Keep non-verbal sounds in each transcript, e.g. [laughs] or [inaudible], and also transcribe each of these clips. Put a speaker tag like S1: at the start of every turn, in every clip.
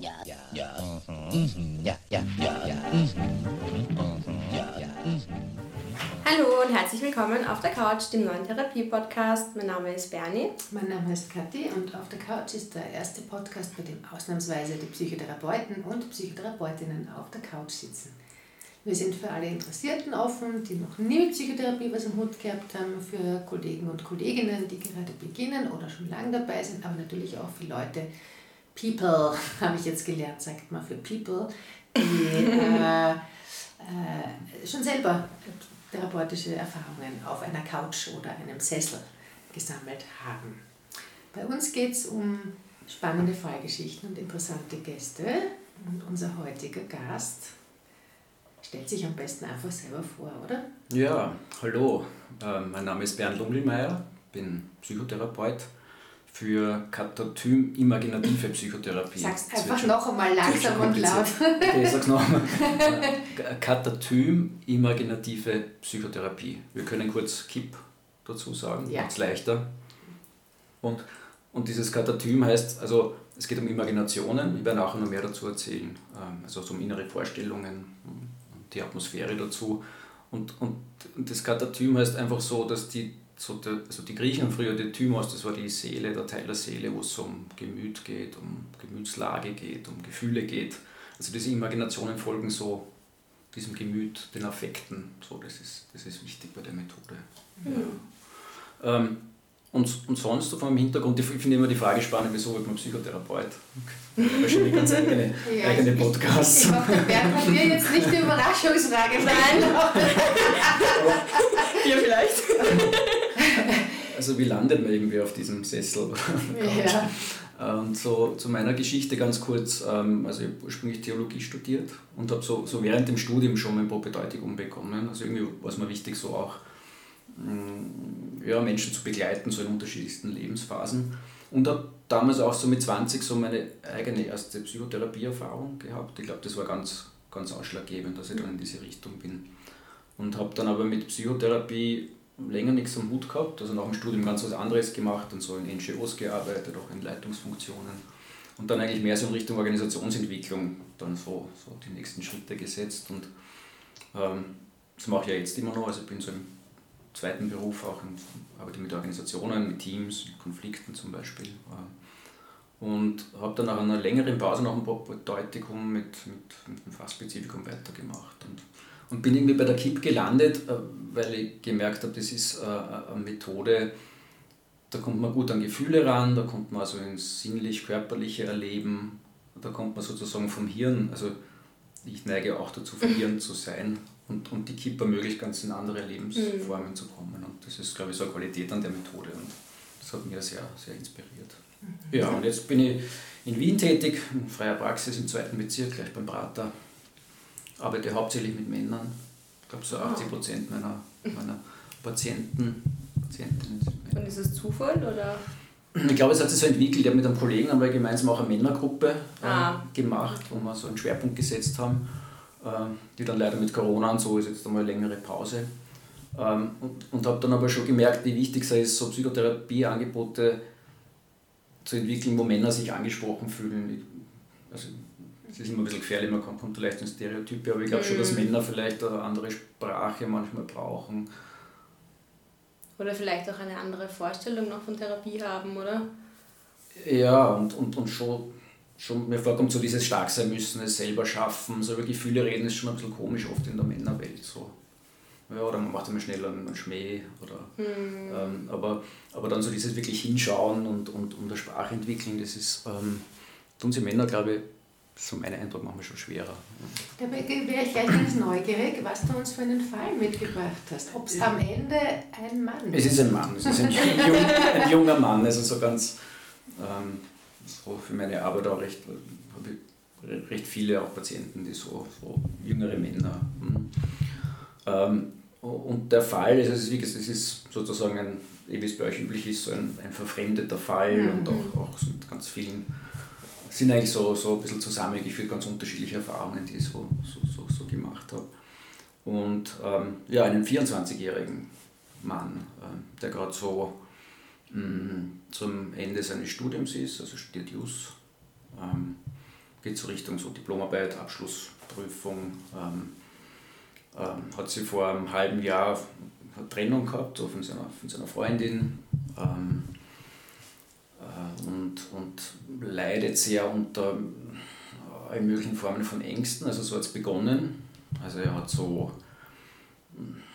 S1: ja, ja, ja, mhm. ja, ja, ja, ja, mhm.
S2: ja, ja. Hallo und herzlich willkommen auf der Couch, dem neuen Therapie-Podcast. Mein Name ist Bernie.
S3: Mein Name ist Kathi und auf der Couch ist der erste Podcast, bei dem ausnahmsweise die Psychotherapeuten und Psychotherapeutinnen auf der Couch sitzen. Wir sind für alle Interessierten offen, die noch nie mit Psychotherapie was am Hut gehabt haben, für Kollegen und Kolleginnen, die gerade beginnen oder schon lange dabei sind, aber natürlich auch für Leute, People, [laughs] habe ich jetzt gelernt, sagt man für People, die äh, äh, schon selber therapeutische Erfahrungen auf einer Couch oder einem Sessel gesammelt haben. Bei uns geht es um spannende Fallgeschichten und interessante Gäste. Und unser heutiger Gast stellt sich am besten einfach selber vor, oder?
S4: Ja, hallo. Äh, mein Name ist Bernd Lummelmeier, bin Psychotherapeut für Katatym-imaginative Psychotherapie.
S3: Sag's einfach noch einmal langsam und laut.
S4: Okay, ich sag's noch einmal. [laughs] Katatym-imaginative Psychotherapie. Wir können kurz KIP dazu sagen, ja. macht's leichter. Und, und dieses Katatym heißt, also es geht um Imaginationen, ich werde nachher noch mehr dazu erzählen, ähm, also um innere Vorstellungen, die Atmosphäre dazu. Und, und das Katatym heißt einfach so, dass die so der, also die Griechen haben früher die Thymos, das war die Seele, der Teil der Seele, wo es um Gemüt geht, um Gemütslage geht, um Gefühle geht. Also diese Imaginationen folgen so diesem Gemüt, den Affekten. So, das, ist, das ist wichtig bei der Methode. Mhm. Ja. Ähm, und, und sonst vom Hintergrund, ich finde immer die Frage spannend, wieso wird man Psychotherapeut? Okay. Wahrscheinlich ganz eigene, [laughs] ja, eigene Podcasts.
S3: Ich hoffe, Bernd hat mir jetzt nicht die Überraschungsfrage [laughs] Nein.
S2: Dir vielleicht. [laughs]
S4: Also wie landet man irgendwie auf diesem Sessel? [laughs] ja. Und so zu meiner Geschichte ganz kurz, ähm, also ich habe ursprünglich Theologie studiert und habe so, so während dem Studium schon mein Propedeutikum bekommen. Also irgendwie war es mir wichtig, so auch mm, ja, Menschen zu begleiten, so in unterschiedlichsten Lebensphasen. Und habe damals auch so mit 20 so meine eigene erste Psychotherapieerfahrung gehabt. Ich glaube, das war ganz, ganz ausschlaggebend, dass ich dann in diese Richtung bin. Und habe dann aber mit Psychotherapie länger nichts am Hut gehabt, also nach dem Studium ganz was anderes gemacht und so in NGOs gearbeitet, auch in Leitungsfunktionen. Und dann eigentlich mehr so in Richtung Organisationsentwicklung dann so, so die nächsten Schritte gesetzt. Und ähm, das mache ich ja jetzt immer noch, also ich bin so im zweiten Beruf auch und arbeite mit Organisationen, mit Teams, mit Konflikten zum Beispiel. Äh, und habe dann nach einer längeren Pause nach dem Propedeutikum mit, mit, mit dem Fachspezifikum weitergemacht. Und und bin irgendwie bei der KIP gelandet, äh, weil ich gemerkt habe, das ist äh, eine Methode, da kommt man gut an Gefühle ran, da kommt man also ins sinnlich-körperliche Erleben, da kommt man sozusagen vom Hirn, also ich neige auch dazu, vom Hirn zu sein und, und die KIP ermöglicht ganz in andere Lebensformen mhm. zu kommen. Und das ist, glaube ich, so eine Qualität an der Methode und das hat mich sehr, sehr inspiriert. Mhm. Ja, und jetzt bin ich in Wien tätig, in freier Praxis im zweiten Bezirk, gleich beim Prater arbeite hauptsächlich mit Männern. Ich glaube, so 80 Prozent meiner, meiner Patienten, Patientinnen
S2: sind Männer. Und ist das Zufall oder?
S4: Ich glaube, es hat sich so entwickelt. Ich habe mit einem Kollegen haben wir gemeinsam auch eine Männergruppe äh, ah. gemacht, wo wir so einen Schwerpunkt gesetzt haben, äh, die dann leider mit Corona und so ist jetzt einmal eine längere Pause. Ähm, und und habe dann aber schon gemerkt, wie wichtig es ist, so Psychotherapieangebote zu entwickeln, wo Männer sich angesprochen fühlen. Also es ist immer ein bisschen gefährlich, man kommt vielleicht in Stereotype, aber ich glaube schon, dass mhm. Männer vielleicht eine andere Sprache manchmal brauchen.
S2: Oder vielleicht auch eine andere Vorstellung noch von Therapie haben, oder?
S4: Ja, und, und, und schon, schon mir vorkommt so dieses Starksein müssen, es selber schaffen, so über Gefühle reden ist schon ein bisschen komisch oft in der Männerwelt. So. Ja, oder man macht immer schnell einen Schmäh. Oder, mhm. ähm, aber, aber dann so dieses wirklich hinschauen und, und, und der Sprache entwickeln, das ist, ähm, tun sie Männer, glaube ich, so mein Eindruck manchmal schon schwerer.
S3: Da wäre ich gleich ganz neugierig, was du uns für einen Fall mitgebracht hast. Ob es am Ende ein Mann
S4: ist. Es ist ein Mann, es ist ein, [laughs] jung, ein junger Mann, also so ganz, ähm, so für meine Arbeit auch recht, habe ich recht viele auch Patienten, die so, so jüngere Männer. Hm. Ähm, und der Fall, also es ist, wie gesagt, es ist sozusagen ein, wie es bei euch üblich ist, so ein, ein verfremdeter Fall mhm. und auch, auch mit ganz vielen sind eigentlich so, so ein bisschen zusammengeführt, ganz unterschiedliche Erfahrungen, die ich so, so, so, so gemacht habe. Und ähm, ja, einen 24-jährigen Mann, äh, der gerade so mh, mm, zum Ende seines Studiums ist, also studiert Jus, ähm, geht so Richtung so Diplomarbeit, Abschlussprüfung. Ähm, ähm, hat sie vor einem halben Jahr Trennung gehabt so von, seiner, von seiner Freundin ähm, äh, und, und leidet sehr unter allen möglichen Formen von Ängsten. Also so hat es begonnen. Also er hat so,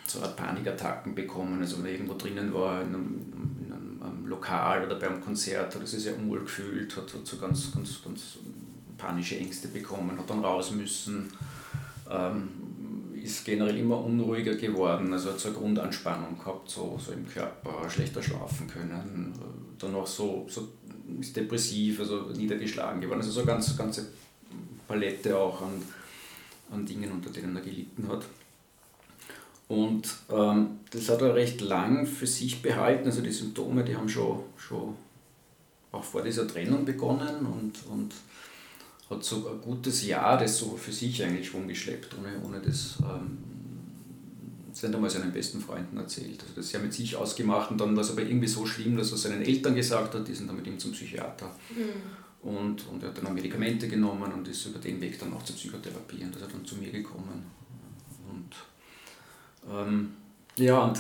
S4: so eine Panikattacken bekommen, also wenn er irgendwo drinnen war, in einem, in einem Lokal oder beim Konzert, hat er sich sehr unwohl gefühlt, hat, hat so ganz, ganz, ganz panische Ängste bekommen, hat dann raus müssen, ähm, ist generell immer unruhiger geworden, also hat so eine Grundanspannung gehabt, so, so im Körper, schlechter schlafen können, dann auch so, so ist depressiv, also niedergeschlagen geworden, also so eine ganz, ganze Palette auch an, an Dingen, unter denen er gelitten hat. Und ähm, das hat er recht lang für sich behalten, also die Symptome, die haben schon, schon auch vor dieser Trennung begonnen und, und hat so ein gutes Jahr das so für sich eigentlich rumgeschleppt, ohne, ohne das, ähm, das nicht einmal seinen besten Freunden erzählt. Also das ist ja mit sich ausgemacht und dann war es aber irgendwie so schlimm, dass er seinen Eltern gesagt hat, die sind dann mit ihm zum Psychiater. Mhm. Und, und er hat dann auch Medikamente genommen und ist über den Weg dann auch zur Psychotherapie und das hat dann zu mir gekommen. Und ähm, ja, und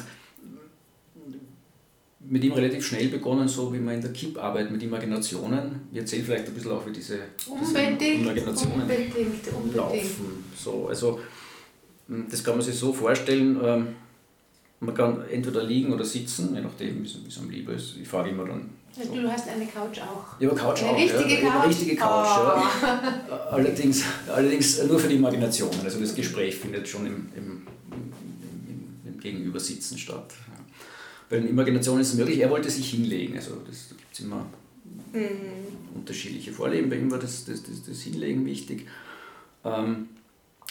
S4: mit ihm relativ schnell begonnen, so wie man in der KIP arbeitet mit Imaginationen. Wir erzählen vielleicht ein bisschen auch, wie diese, diese Imaginationen unbedingt, unbedingt. laufen. So, also, das kann man sich so vorstellen, ähm, man kann entweder liegen oder sitzen, je nachdem, wie es einem lieber ist. Ich fahre immer dann.
S3: So. Du hast eine Couch auch.
S4: Ja, Couch
S3: eine
S4: auch.
S3: Richtige
S4: ja,
S3: Couch.
S4: Eine richtige Couch, oh. ja. [laughs] allerdings, allerdings nur für die Imaginationen. Also das Gespräch findet schon im, im, im, im Gegenübersitzen statt. Bei den Imaginationen ist es möglich, er wollte sich hinlegen. Also das, da gibt es immer mhm. unterschiedliche Vorleben. Bei ihm war das, das, das, das Hinlegen wichtig. Ähm,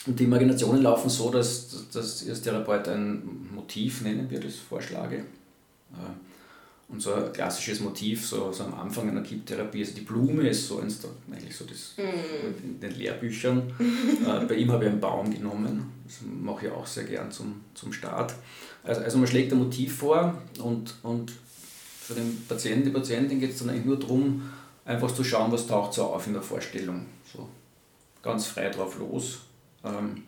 S4: und die Imaginationen laufen so, dass, dass ich als Therapeut ein Motiv, nennen wir das, vorschlage. Äh, und so ein klassisches Motiv, so, so am Anfang einer Kipptherapie, also die Blume ist so eins, eigentlich so das mm. in den Lehrbüchern. äh, bei ihm habe ich einen Baum genommen, das mache ich auch sehr gern zum, zum Start. Also, also man schlägt ein Motiv vor und, und für den Patienten, die Patientin geht es dann eigentlich nur darum, einfach zu schauen, was taucht so auf in der Vorstellung. So ganz frei drauf los. Ähm,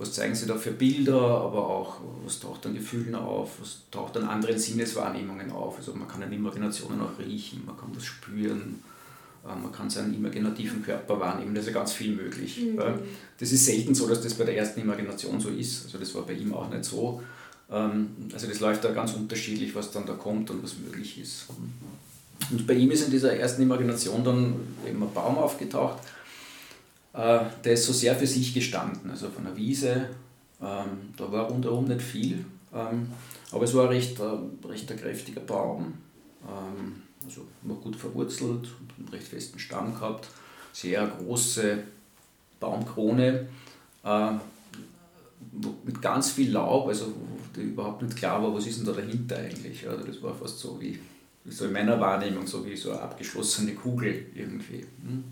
S4: was zeigen sie da für Bilder, aber auch, was taucht an Gefühlen auf, was taucht an anderen Sinneswahrnehmungen auf. Also man kann an Imaginationen auch riechen, man kann das spüren, äh, man kann seinen imaginativen Körper wahrnehmen, da ist ja ganz viel möglich. Mhm. Das ist selten so, dass das bei der ersten Imagination so ist, also das war bei ihm auch nicht so. Ähm, also das läuft da ganz unterschiedlich, was dann da kommt und was möglich ist. Und bei ihm ist in dieser ersten Imagination dann eben ein Baum aufgetaucht, der ist so sehr für sich gestanden, also von der Wiese, ähm, da war rundherum nicht viel, ähm, aber es war ein recht, äh, recht ein kräftiger Baum, also war gut verwurzelt, einen recht festen Stamm gehabt, sehr große Baumkrone, äh, mit ganz viel Laub, also wo überhaupt nicht klar war, was ist denn da dahinter eigentlich. Also das war fast so wie, so in meiner Wahrnehmung, so wie so eine abgeschlossene Kugel irgendwie. Hm.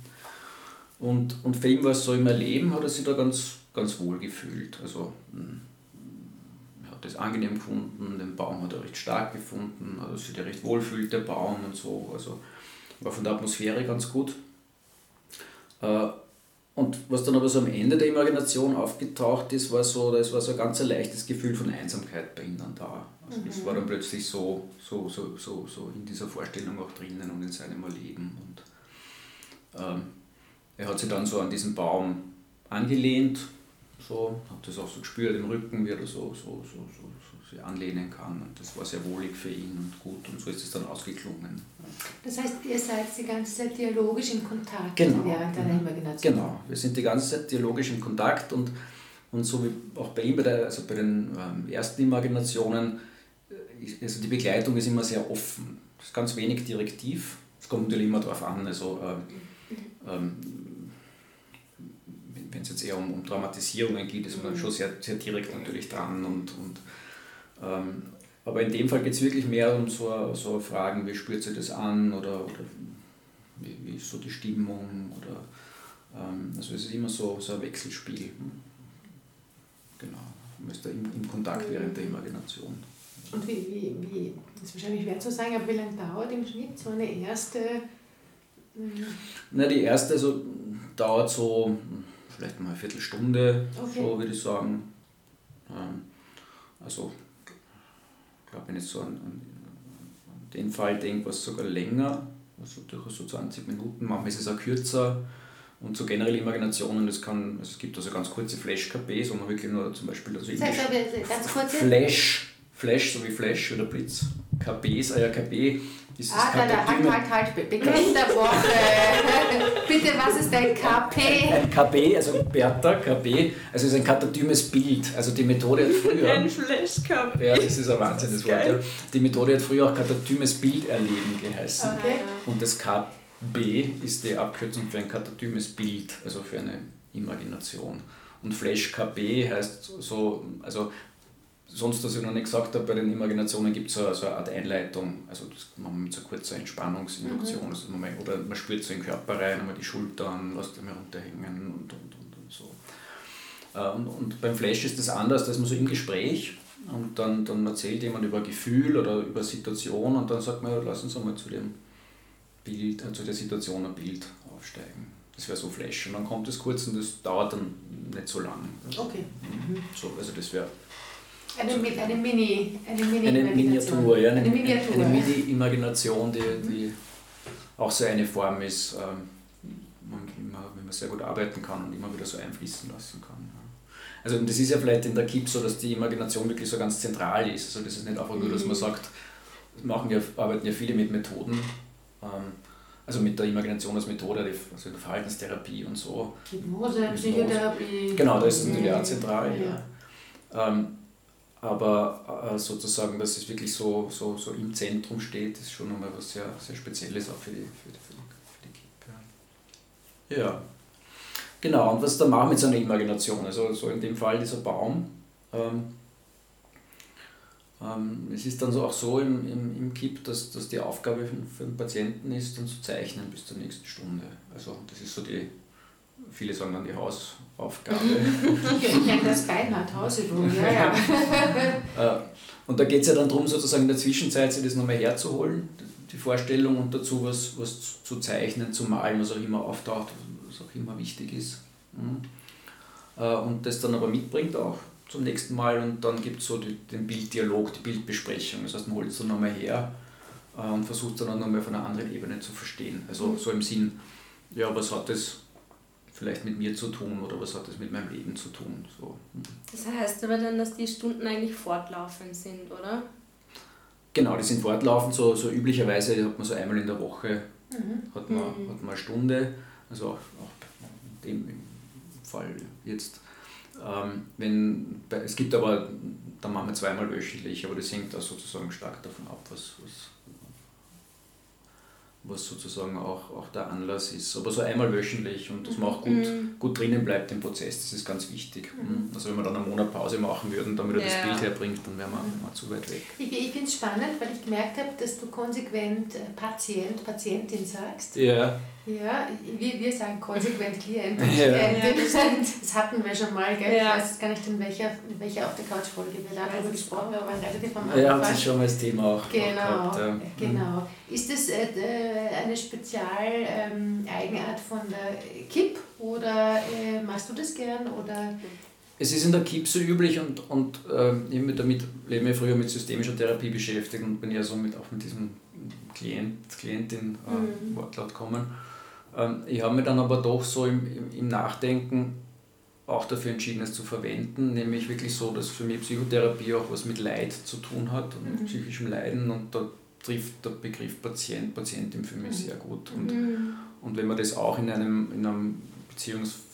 S4: Und, und für ihn war es so im Erleben, hat er sich da ganz, ganz wohl gefühlt. Also hm, er hat das angenehm gefunden, den Baum hat er recht stark gefunden, also sich recht wohl fühlt, der Baum und so. Also war von der Atmosphäre ganz gut. Äh, und was dann aber so am Ende der Imagination aufgetaucht ist, war so, das war so ein ganz leichtes Gefühl von Einsamkeit bei ihm dann da. Also mhm. das war dann plötzlich so, so, so, so, so in dieser Vorstellung auch drinnen und in seinem Erleben. Und ähm, er hat sich dann so an diesen Baum angelehnt, so, hat das auch so gespürt im Rücken, wie er so, so, so, so, so sich anlehnen kann. Und das war sehr wohlig für ihn und gut und so ist es dann ausgeklungen.
S3: Das heißt, ihr seid die ganze Zeit dialogisch im Kontakt
S4: genau.
S3: während deiner Imagination?
S4: Genau, wir sind die ganze Zeit dialogisch im Kontakt und, und so wie auch bei ihm, bei, der, also bei den ähm, ersten Imaginationen, äh, also die Begleitung ist immer sehr offen. Es ist ganz wenig direktiv. Es kommt natürlich immer darauf an, also äh, ähm, wenn es jetzt eher um, um Traumatisierungen geht, ist man mhm. schon sehr, sehr direkt natürlich dran und, und ähm, aber in dem Fall geht es wirklich mehr um so, so Fragen, wie spürt sie das an oder, oder wie, wie ist so die Stimmung oder ähm, also es ist immer so, so ein Wechselspiel. Genau, man ist da im, im Kontakt während der Imagination.
S3: Und wie, wie, wie, das ist wahrscheinlich schwer zu sagen, aber wie lange dauert im Schnitt so eine erste?
S4: Na, die erste, also dauert so vielleicht mal eine Viertelstunde,
S3: Okay.
S4: so würde ich sagen. Ähm, also, ich glaube, wenn ich so an, an, an den Fall denke, was sogar länger, also durchaus so 20 Minuten, manchmal ist es auch kürzer. Und so generell Imaginationen, das kann, also es gibt also ganz kurze Flash-KPs, wo man wirklich nur zum Beispiel also
S3: mal bitte ganz kurz.
S4: Flash, Flash, so wie Flash oder Blitz, KPs, ah ja, KP ist das
S3: Ah, da, da, halt, halt, halt. Be- Begriff der Woche. [laughs] Bitte, was ist ein KP?
S4: Ein KB, also Bertha, KB, also es ist ein katadymes Bild. Also die Methode hat früher.
S2: Flashcup.
S4: Ja, das ist ein Wahnsinn, das Wort. Ja. Die Methode hat früher auch katadymes Bild erleben geheißen.
S3: Okay.
S4: Und das KB ist die Abkürzung für ein katadymes Bild, also für eine Imagination. Und Flash KB heißt so, also sonst, was ich noch nicht gesagt habe, bei den Imaginationen gibt es so, so eine Art Einleitung. Also das machen wir mit so kurzer Entspannungsinduktion. Also man, oder man spürt so in den Körper rein, einmal die Schultern, lässt die mal runterhängen und, und, und, und so. Äh, Und, und beim Flash ist das anders, da ist man so im Gespräch und dann, dann erzählt jemand über Gefühl oder über Situation und dann sagt man, ja, lass uns einmal zu dem Bild, äh, zu der Situation ein Bild aufsteigen. Das wäre so Flash. Und dann kommt es kurz und das dauert dann nicht so lang.
S3: Okay.
S4: So, also das wäre
S3: Eine, eine Mini, eine Mini
S4: eine. Miniatur, ja, eine,
S3: Eine Miniatur.
S4: eine Mini-Imagination, die, die auch so eine Form ist, ähm, man immer, wenn man sehr gut arbeiten kann und immer wieder so einfließen lassen kann. Also das ist ja vielleicht in der KIP so, dass die Imagination wirklich so ganz zentral ist. Also das ist nicht einfach nur, dass man sagt, das machen ja, arbeiten ja viele mit Methoden, ähm, also mit der Imagination als Methode, also in der Verhaltenstherapie und so.
S3: Hypnose, Psychotherapie.
S4: Genau, das ist natürlich auch
S3: Mhm.
S4: zentral.
S3: Ja.
S4: Ja. Ähm, aber äh, sozusagen, dass es wirklich so, so, so im Zentrum steht, ist schon nochmal was sehr, sehr Spezielles auch für die, für die, für die, für die KIP. Ja. Genau, und was da machen mit so einer Imagination? Also so in dem Fall dieser Baum. Ähm, ähm, es ist dann so auch so im, im, im KIP, dass, dass die Aufgabe für den Patienten ist, dann zu zeichnen bis zur nächsten Stunde. Also das ist so die, viele sagen dann die Hausaufgabe. [laughs]
S3: Ich kenne das Beinhardt Hausübung. Ja, ja. [laughs]
S4: Äh, Und da geht es ja dann darum, sozusagen in der Zwischenzeit sich das nochmal herzuholen, die Vorstellung und dazu was, was zu zeichnen, zu malen, was auch immer auftaucht, was auch immer wichtig ist. Mhm. Äh, Und das dann aber mitbringt auch zum nächsten Mal und dann gibt es so die, den Bilddialog, die Bildbesprechung. Das heißt, man holt es dann nochmal her äh, und versucht es dann auch nochmal von einer anderen Ebene zu verstehen. Also so im Sinn, ja, was hat das vielleicht mit mir zu tun oder was hat das mit meinem Leben zu tun? So.
S2: Das heißt aber dann, dass die Stunden eigentlich fortlaufend sind, oder?
S4: Genau, die sind fortlaufend, so, so üblicherweise hat man so einmal in der Woche
S3: Mhm.
S4: hat man,
S2: Mhm.
S4: hat man eine Stunde, also auch, auch in dem Fall jetzt. Ähm, wenn, es gibt aber, dann machen wir zweimal wöchentlich, aber das hängt auch sozusagen stark davon ab, was, was, was sozusagen auch, auch der Anlass ist. Aber so einmal wöchentlich und dass man auch gut,
S2: Mhm.
S4: gut drinnen bleibt im Prozess, das ist ganz wichtig. Also wenn wir dann einen Monat Pause machen würden, damit er
S2: Ja.
S4: das Bild herbringt, dann wären wir, wären wir zu weit weg.
S3: Ich, ich finde es spannend, weil ich gemerkt habe, dass du konsequent Patient, Patientin sagst.
S4: Ja,
S3: Ja, wir, wir sagen konsequent Klient.
S4: Ja.
S3: Klientin, das. Das hatten wir schon mal, gell?
S2: Ja.
S3: Ich weiß gar nicht, in welcher, in welcher auf der Couch-Folge wir darüber gesprochen haben, aber relativ am
S4: ja,
S3: Anfang.
S4: das ist schon mal das Thema auch.
S3: Genau,
S4: gehabt, ja.
S3: genau. Ist das äh, d- eine Spezial-Eigenart von der KIP oder äh, machst du das gern? Oder?
S4: Es ist in der KIP so üblich und, und ähm, mich damit lebe mich früher mit systemischer Therapie beschäftigt und bin ja so mit, auch mit diesem Klient, Klientin äh,
S3: Mhm.
S4: Wortlaut kommen. Ähm, ich habe mir dann aber doch so im, im, Nachdenken auch dafür entschieden, es zu verwenden, nämlich wirklich so, dass für mich Psychotherapie auch was mit Leid zu tun hat und mit
S3: Mhm.
S4: psychischem Leiden und da trifft der Begriff Patient, Patientin für mich
S3: Mhm.
S4: sehr gut. Und,
S2: Mhm.
S4: und wenn man das auch in einem, in einem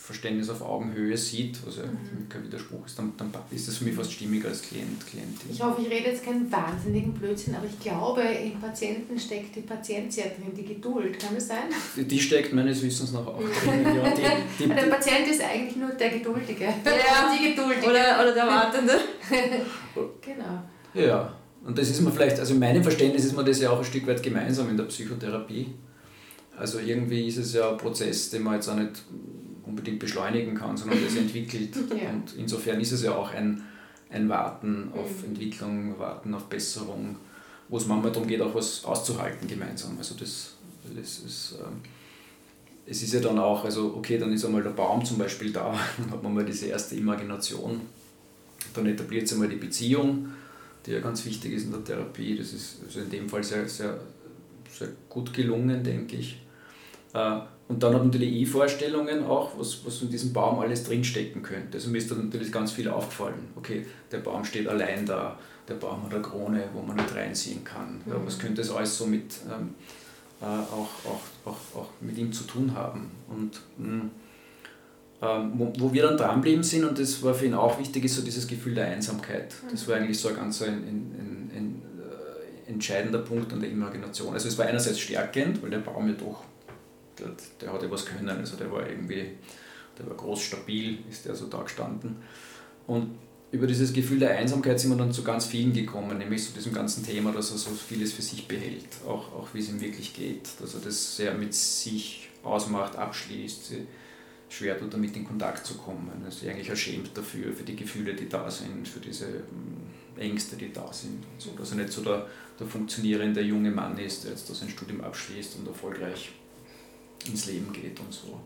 S4: Beziehungsverständnis auf Augenhöhe sieht, was ja
S3: Mhm.
S4: kein Widerspruch ist, dann, dann ist das für mich fast stimmiger als Klient, Klientin.
S3: Ich hoffe, ich rede jetzt keinen wahnsinnigen Blödsinn, aber ich glaube, im Patienten steckt die Patient sehr drin, die Geduld. Kann das sein?
S4: Die- Die steckt meines Wissens nach auch drin. Ja, die, [laughs] die,
S3: Der Patient ist eigentlich nur der Geduldige.
S2: Ja. [laughs]
S3: Die Geduldige.
S2: Oder, oder der Wartende. [laughs]
S3: Genau.
S4: ja, und das ist mir vielleicht, also in meinem Verständnis ist mir das ja auch ein Stück weit gemeinsam in der Psychotherapie. Also irgendwie ist es ja ein Prozess, den man jetzt auch nicht unbedingt beschleunigen kann, sondern das entwickelt. [laughs]
S3: Ja.
S4: Und insofern ist es ja auch ein, ein Warten auf
S3: Mhm.
S4: Entwicklung, Warten auf Besserung, wo es manchmal darum geht, auch was auszuhalten gemeinsam. Also das, das ist, ähm, es ist ja dann auch, also okay, dann ist einmal der Baum zum Beispiel da, [laughs] dann hat man mal diese erste Imagination, dann etabliert sich einmal die Beziehung, die ja ganz wichtig ist in der Therapie. Das ist also in dem Fall sehr, sehr, sehr gut gelungen, denke ich. Äh, und dann hat natürlich ich Vorstellungen auch, was, was in diesem Baum alles drinstecken könnte. Also mir ist da natürlich ganz viel aufgefallen. Okay, der Baum steht allein da, der Baum hat eine Krone, wo man nicht reinziehen kann. Ja, was könnte das alles so mit, ähm, äh, auch, auch, auch, auch mit ihm zu tun haben? Und mh, hm, ähm, wo, wo wir dann dranbleiben sind, und das war für ihn auch wichtig, ist so dieses Gefühl der Einsamkeit. Das war eigentlich so ein ganz ein, ein, ein, äh, entscheidender Punkt an der Imagination. Also es war einerseits stärkend, weil der Baum ja doch, der, der hatte was können, also der war irgendwie, der war groß, stabil, ist der so da gestanden. Und über dieses Gefühl der Einsamkeit sind wir dann zu ganz vielen gekommen, nämlich zu diesem ganzen Thema, dass er so vieles für sich behält, auch, auch wie es ihm wirklich geht, dass er das sehr mit sich ausmacht, abschließt, schwer tut, damit in Kontakt zu kommen. Er ist eigentlich erschämt dafür, für die Gefühle, die da sind, für diese hm, Ängste, die da sind. Und so, dass er nicht so der, der funktionierende junge Mann ist, der jetzt sein Studium abschließt und erfolgreich ins Leben geht und so.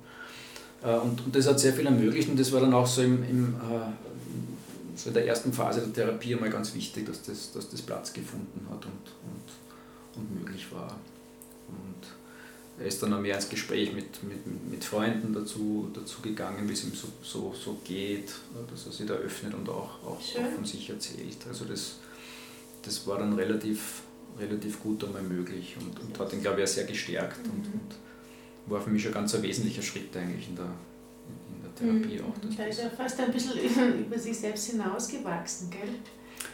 S4: Äh, und, und das hat sehr viel ermöglicht und das war dann auch so, im, im, äh, so in der ersten Phase der Therapie einmal ganz wichtig, dass das, dass das Platz gefunden hat und, und, und möglich war. Und er ist dann auch mehr ins Gespräch mit, mit, mit Freunden dazu, dazu gegangen, wie es ihm so, so, so geht, dass er sich da öffnet und auch, auch, auch von sich erzählt. Also das, das war dann relativ, relativ gut einmal möglich und, und hat ihn, glaube ich, auch sehr gestärkt mhm. und, und war für mich ein ganz ein wesentlicher Schritt eigentlich in der, in der Therapie mhm. auch.
S3: Da ist er fast ein bisschen [laughs] über sich selbst hinausgewachsen, gell?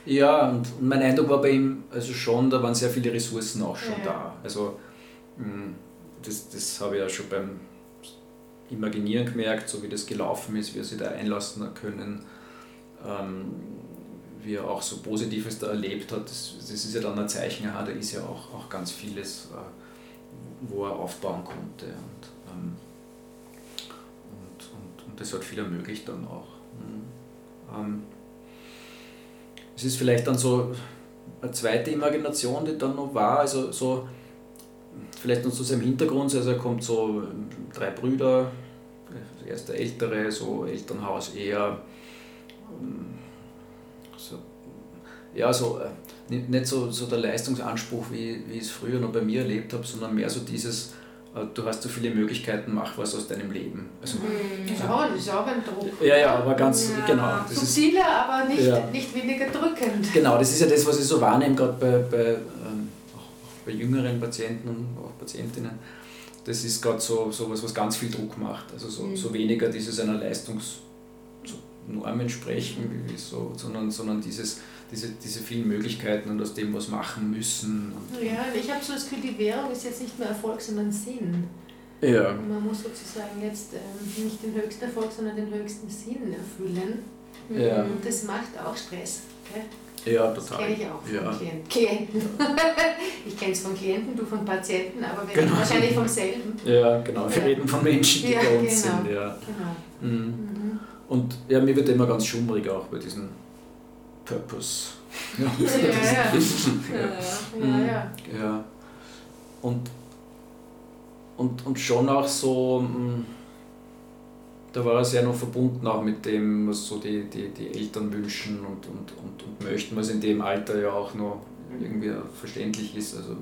S4: Ja, und mein Eindruck war bei ihm also schon, da waren sehr viele Ressourcen auch schon ja. da. Also mh, hm, das, das habe ich ja schon beim Imaginieren gemerkt, so wie das gelaufen ist, wie er sich da einlassen können, ähm, wie er auch so Positives da erlebt hat. Das, das ist ja dann ein Zeichen, aha, da ist ja auch, auch ganz vieles, äh, wo er aufbauen konnte. Und, ähm, und, und, und, das hat viel ermöglicht dann auch. Mhm. Ähm, es ist vielleicht dann so eine zweite Imagination, die dann noch war, also so Vielleicht noch zu seinem Hintergrund, also er kommt so drei Brüder, er ist der Ältere, so Elternhaus eher ähm, so, ja, so, äh, nicht so, so der Leistungsanspruch, wie, wie ich es früher noch bei mir erlebt habe, sondern mehr so dieses, äh, du hast so viele Möglichkeiten, mach was aus deinem Leben.
S3: Also, mhm. ja, das ist auch ein Druck.
S4: Ja, ja, aber ganz, ja, genau.
S3: Das Subtiler, ist, aber nicht, ja. nicht weniger drückend.
S4: Genau, das ist ja das, was ich so wahrnehme, gerade bei, bei bei jüngeren Patienten und auch Patientinnen, das ist gerade so, so was, was ganz viel Druck macht. Also so, mhm. so weniger dieses einer Leistungsnorm entsprechen, so, sondern, sondern dieses, diese, diese vielen Möglichkeiten und aus dem was machen müssen.
S3: ja, ich habe so das Gefühl, die Währung ist jetzt nicht mehr Erfolg, sondern Sinn.
S4: Ja.
S3: Man muss sozusagen jetzt ähm, nicht den höchsten Erfolg, sondern den höchsten Sinn erfüllen.
S4: Ja.
S3: Und das macht auch Stress. Okay?
S4: Ja, total.
S3: Das kenne ich auch von ja. Klienten. [laughs] ich kenne es von Klienten, du von Patienten, aber wir genau. reden wahrscheinlich vom selben.
S4: Ja, genau. Wir ja. reden von Menschen, die ja, bei uns genau. sind. Ja. Genau. Mhm. Mhm. Und ja, mir wird immer ganz schummrig auch bei diesem Purpose.
S3: Ja, ja, ja. [laughs] ja, ja.
S4: ja. Und, und, und schon auch so. Mh, mm, da war er sehr noch verbunden auch mit dem, was so die, die, die Eltern wünschen und, und, und, und möchten, was in dem Alter ja auch noch irgendwie verständlich ist. Also,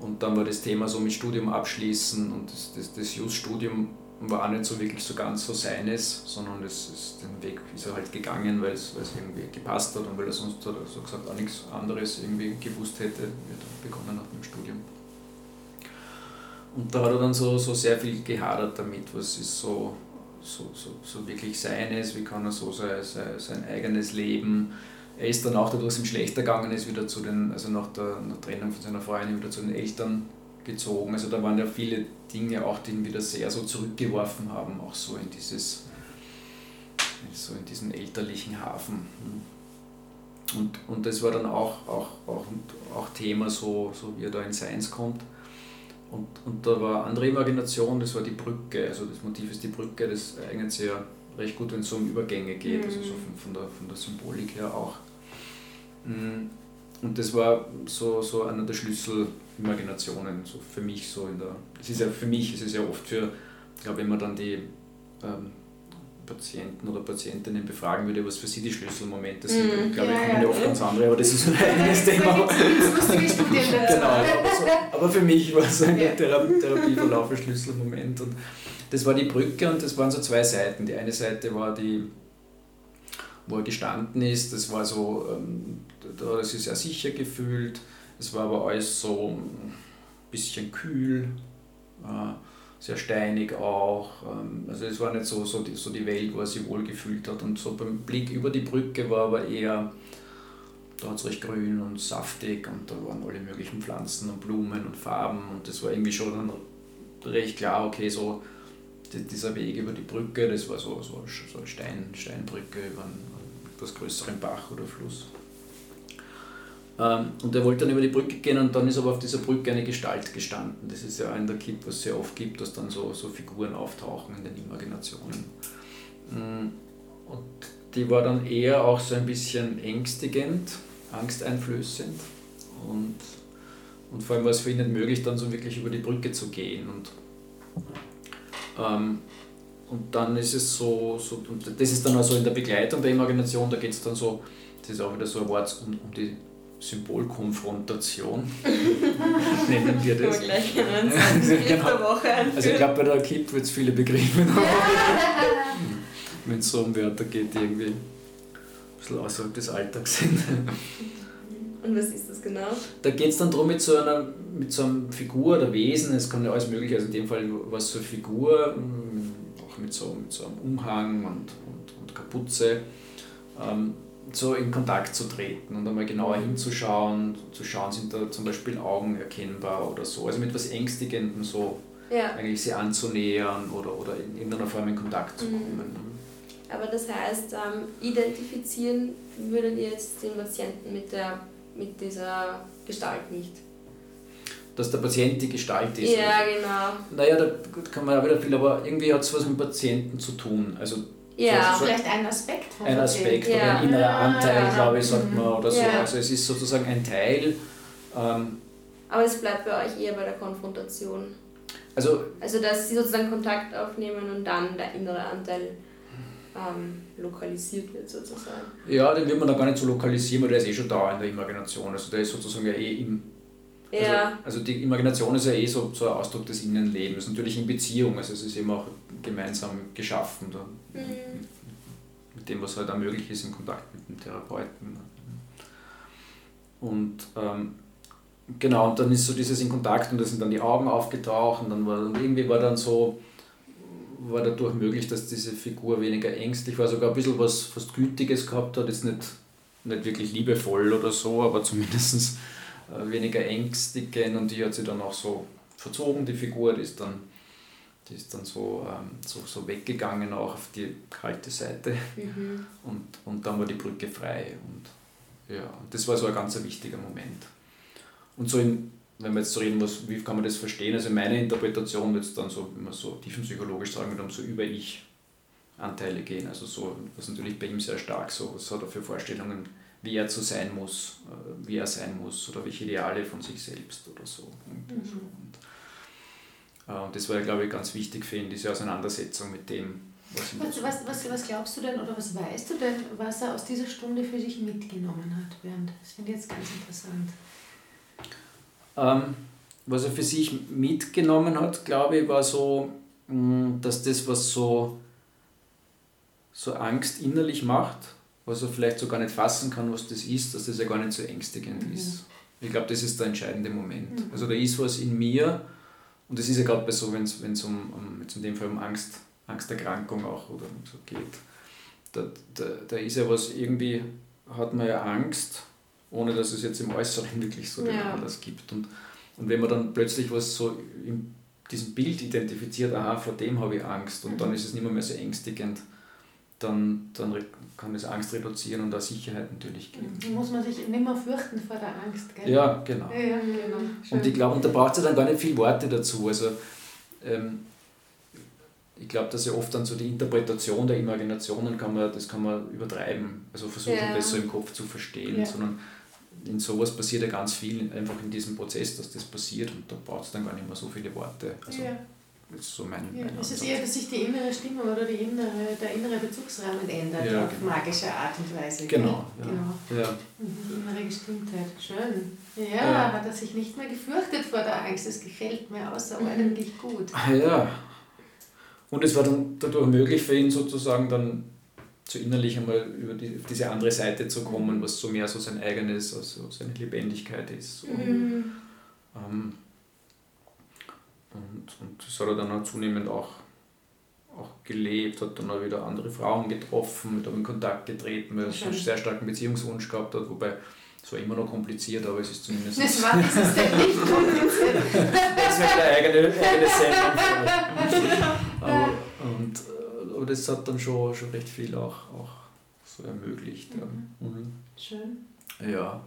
S4: und dann war das Thema so mit Studium abschließen und das, das, das Just-Studium war auch nicht so wirklich so ganz so seines, sondern das ist, den Weg ist er halt gegangen, weil es, irgendwie gepasst hat und weil er sonst hat er so gesagt auch nichts anderes irgendwie gewusst hätte, wie er begonnen hat mit dem Studium. Und da hat er dann so, so sehr viel gehadert damit, was ist so, so, so, so wirklich seines, wie kann er so sein, sein, sein eigenes Leben. Er ist dann auch dadurch, dass ihm schlechter gegangen ist, wieder zu den, also nach der, nach Trennung von seiner Freundin wieder zu den Eltern gezogen. Also da waren ja viele Dinge auch, die ihn wieder sehr so zurückgeworfen haben, auch so in dieses, so in diesen elterlichen Hafen. Und, und das war dann auch, auch, auch, auch Thema, so, so wie er da in Seins kommt. Und, und da war eine andere Imagination, das war die Brücke. Also das Motiv ist die Brücke, das eignet sich ja recht gut, wenn es so um Übergänge geht, mhm. also so von, von, der, von der Symbolik her auch. Mm. Und das war so, so einer der Schlüsselimaginationen, so für mich so in der. Es ist ja für mich, es ist ja oft für, ich glaube, wenn man dann die ähm, Patienten oder Patientinnen befragen würde, was für sie die Schlüsselmomente sind, mm, ich glaube, ja, kommen ja oft ganz andere, aber das ist ein eigenes Thema. [laughs] genau, aber, so, aber, für mich war es ein ja. Therapieverlauf ein Schlüsselmoment. Und das war die Brücke und das waren so zwei Seiten. Die eine Seite war die, wo er gestanden ist, das war so, ähm, da hat er sich sehr sicher gefühlt, es war aber alles so ein bisschen kühl. Äh, sehr steinig auch. Ähm, also es war nicht so, so, die, so die Welt, wo er sich wohl gefühlt hat. Und so beim Blick über die Brücke war aber eher, da hat es recht grün und saftig und da waren alle möglichen Pflanzen und Blumen und Farben und das war irgendwie schon recht klar, okay, so dieser Weg über die Brücke, das war so, so, so eine Stein, Steinbrücke über einen etwas größeren Bach oder Fluss. Ähm, und er wollte dann über die Brücke gehen und dann ist aber auf dieser Brücke eine Gestalt gestanden. Das ist ja in der Kip, was es sehr oft gibt, dass dann so, so Figuren auftauchen in den Imaginationen. Mm, und die war dann eher auch so ein bisschen ängstigend, angsteinflößend und, und vor allem war es für ihn nicht möglich, dann so wirklich über die Brücke zu gehen. Und, ähm, und dann ist es so, so und das ist dann also in der Begleitung der Imagination, da geht es dann so, das ist auch wieder so ein Wort um, um die Symbolkonfrontation, [laughs] nennen wir das. Aber gleich [laughs] genau. der Woche Also ich glaube, bei der KIP wird es viele Begriffe wenn es [laughs] so um Wörter geht, die irgendwie ein bisschen außerhalb des Alltags sind.
S2: Und was ist das genau?
S4: Da geht es dann darum, mit so, einer, mit so einer Figur oder Wesen, es kann ja alles mögliche, also in dem Fall was so eine Figur, mit so, mit so einem Umhang und, und, und Kapuze, ähm, so in Kontakt zu treten und einmal genauer hinzuschauen, zu schauen, sind da zum Beispiel Augen erkennbar oder so. Also mit etwas Ängstigendem so ja. eigentlich sie anzunähern oder, oder in irgendeiner Form in Kontakt zu mhm. kommen.
S2: Mhm. Aber das heißt, ähm, identifizieren würdet ihr jetzt den Patienten mit, der, mit dieser Gestalt nicht?
S4: Dass der Patient die Gestalt ist.
S2: Ja, genau.
S4: Naja, da kann man auch wieder viel, aber irgendwie hat es was mit dem Patienten zu tun. Also
S3: ja, so, vielleicht ein Aspekt
S4: von Ein Aspekt ja. oder ein innerer Anteil, ja. glaube ich, sagt man, oder so. Ja. Also es ist sozusagen ein Teil. Ähm,
S2: Aber es bleibt bei euch eher bei der Konfrontation.
S4: Also,
S2: also dass sie sozusagen Kontakt aufnehmen und dann der innere Anteil ähm, lokalisiert wird sozusagen.
S4: Ja, den wird man da gar nicht so lokalisieren, weil der ist eh schon da in der Imagination. Also der ist sozusagen ja eh im ja. also die Imagination ist ja eh so, so ein Ausdruck des Innenlebens, natürlich in Beziehung, also es ist eben auch gemeinsam geschaffen, da, mhm. mit, dem, was halt auch möglich ist im Kontakt mit dem Therapeuten. Und ähm, genau, und dann ist so dieses in Kontakt und da sind dann die Augen aufgetaucht und dann war und irgendwie war dann so, war dadurch möglich, dass diese Figur weniger ängstlich war, sogar ein bisschen was fast Gütiges gehabt hat, ist nicht, nicht wirklich liebevoll oder so, aber zumindest äh, weniger ängstigend und die hat sich dann auch so verzogen, die Figur, die ist dann, die ist dann so, ähm, so, so weggegangen auch auf die kalte Seite mhm. und, und dann war die Brücke frei und ja, das war so ein ganz wichtiger Moment. Und so in, wenn man jetzt so reden muss, wie kann man das verstehen, also meine Interpretation wird dann so, wenn man so tiefenpsychologisch sagen würde, so über Ich Anteile gehen, also so, was natürlich bei ihm sehr stark so, was hat er für Vorstellungen wie er zu sein muss, äh, wie er sein muss oder welche Ideale von sich selbst oder so. Und, mhm. und, äh, das war, glaube ich, ganz wichtig für ihn, diese Auseinandersetzung mit dem,
S3: was, was, was, was, was glaubst du denn oder was weißt du denn, was er aus dieser Stunde für sich mitgenommen hat, Bernd? Das finde ich jetzt ganz interessant.
S4: Ähm, was er für sich mitgenommen hat, glaube ich, war so, mm, dass das, was so, so Angst innerlich macht, was er vielleicht so gar nicht fassen kann, was das ist, dass das ja gar nicht so ängstigend mhm. ist. Ich glaube, das ist der entscheidende Moment. Mhm. Also da ist was in mir, und das ist ja gerade bei so, wenn es um, um, jetzt in dem Fall um Angst, Angsterkrankung auch oder so geht, da, da, da ist ja was, irgendwie hat man ja Angst, ohne dass es jetzt im Äußeren [laughs] wirklich so den ja. Anlass gibt. Und, und wenn man dann plötzlich was so in diesem Bild identifiziert, aha, vor dem habe ich Angst, und mhm. dann ist es nicht mehr, mehr so ängstigend, dann, dann kann es Angst reduzieren und auch Sicherheit natürlich geben.
S3: Muss man sich nicht mehr fürchten vor der Angst,
S4: gell? Ja, genau. Ja, ja, genau. Und ich glaube, und da braucht es ja dann gar nicht viel Worte dazu. Also, ähm, ich glaube, dass ja oft dann so die Interpretation der Imaginationen kann man, das kann man übertreiben, also versuchen, ja. das so im Kopf zu verstehen, sondern in sowas passiert ja ganz viel einfach in diesem Prozess, dass das passiert und da braucht es dann gar nicht mehr so viele Worte. Also. Das ist so mein,
S3: ja,
S4: mein
S3: Es ist eher, dass sich die innere Stimmung oder die innere, der innere Bezugsrahmen ändert
S4: Ja,
S3: auf
S4: genau.
S3: magische Art und Weise.
S4: Genau, ja.
S3: genau.
S4: Ja,
S3: Mhm, Die innere Gestimmtheit. Schön. Ja, hat er sich nicht mehr gefürchtet vor der Angst. Das gefällt mir außerordentlich gut.
S4: Ah, ja. Und es war dann dadurch möglich für ihn sozusagen dann so innerlich einmal über die, auf diese andere Seite zu kommen, was so mehr so sein eigenes, also seine Lebendigkeit ist. So.
S2: Mhm.
S4: Ähm, und, und das hat er dann auch zunehmend auch, auch gelebt, hat dann auch wieder andere Frauen getroffen, mit denen in Kontakt getreten, weil er so einen sehr starken Beziehungswunsch gehabt hat, wobei es war immer noch kompliziert, aber es ist zumindest
S3: Das war es ist denn nicht [laughs] kompliziert.
S4: das wäre eine eigene, eigene Sendung. [laughs] aber, und, aber das hat dann schon, schon recht viel auch, auch so ermöglicht. Ja. Mhm.
S3: Schön.
S4: ja.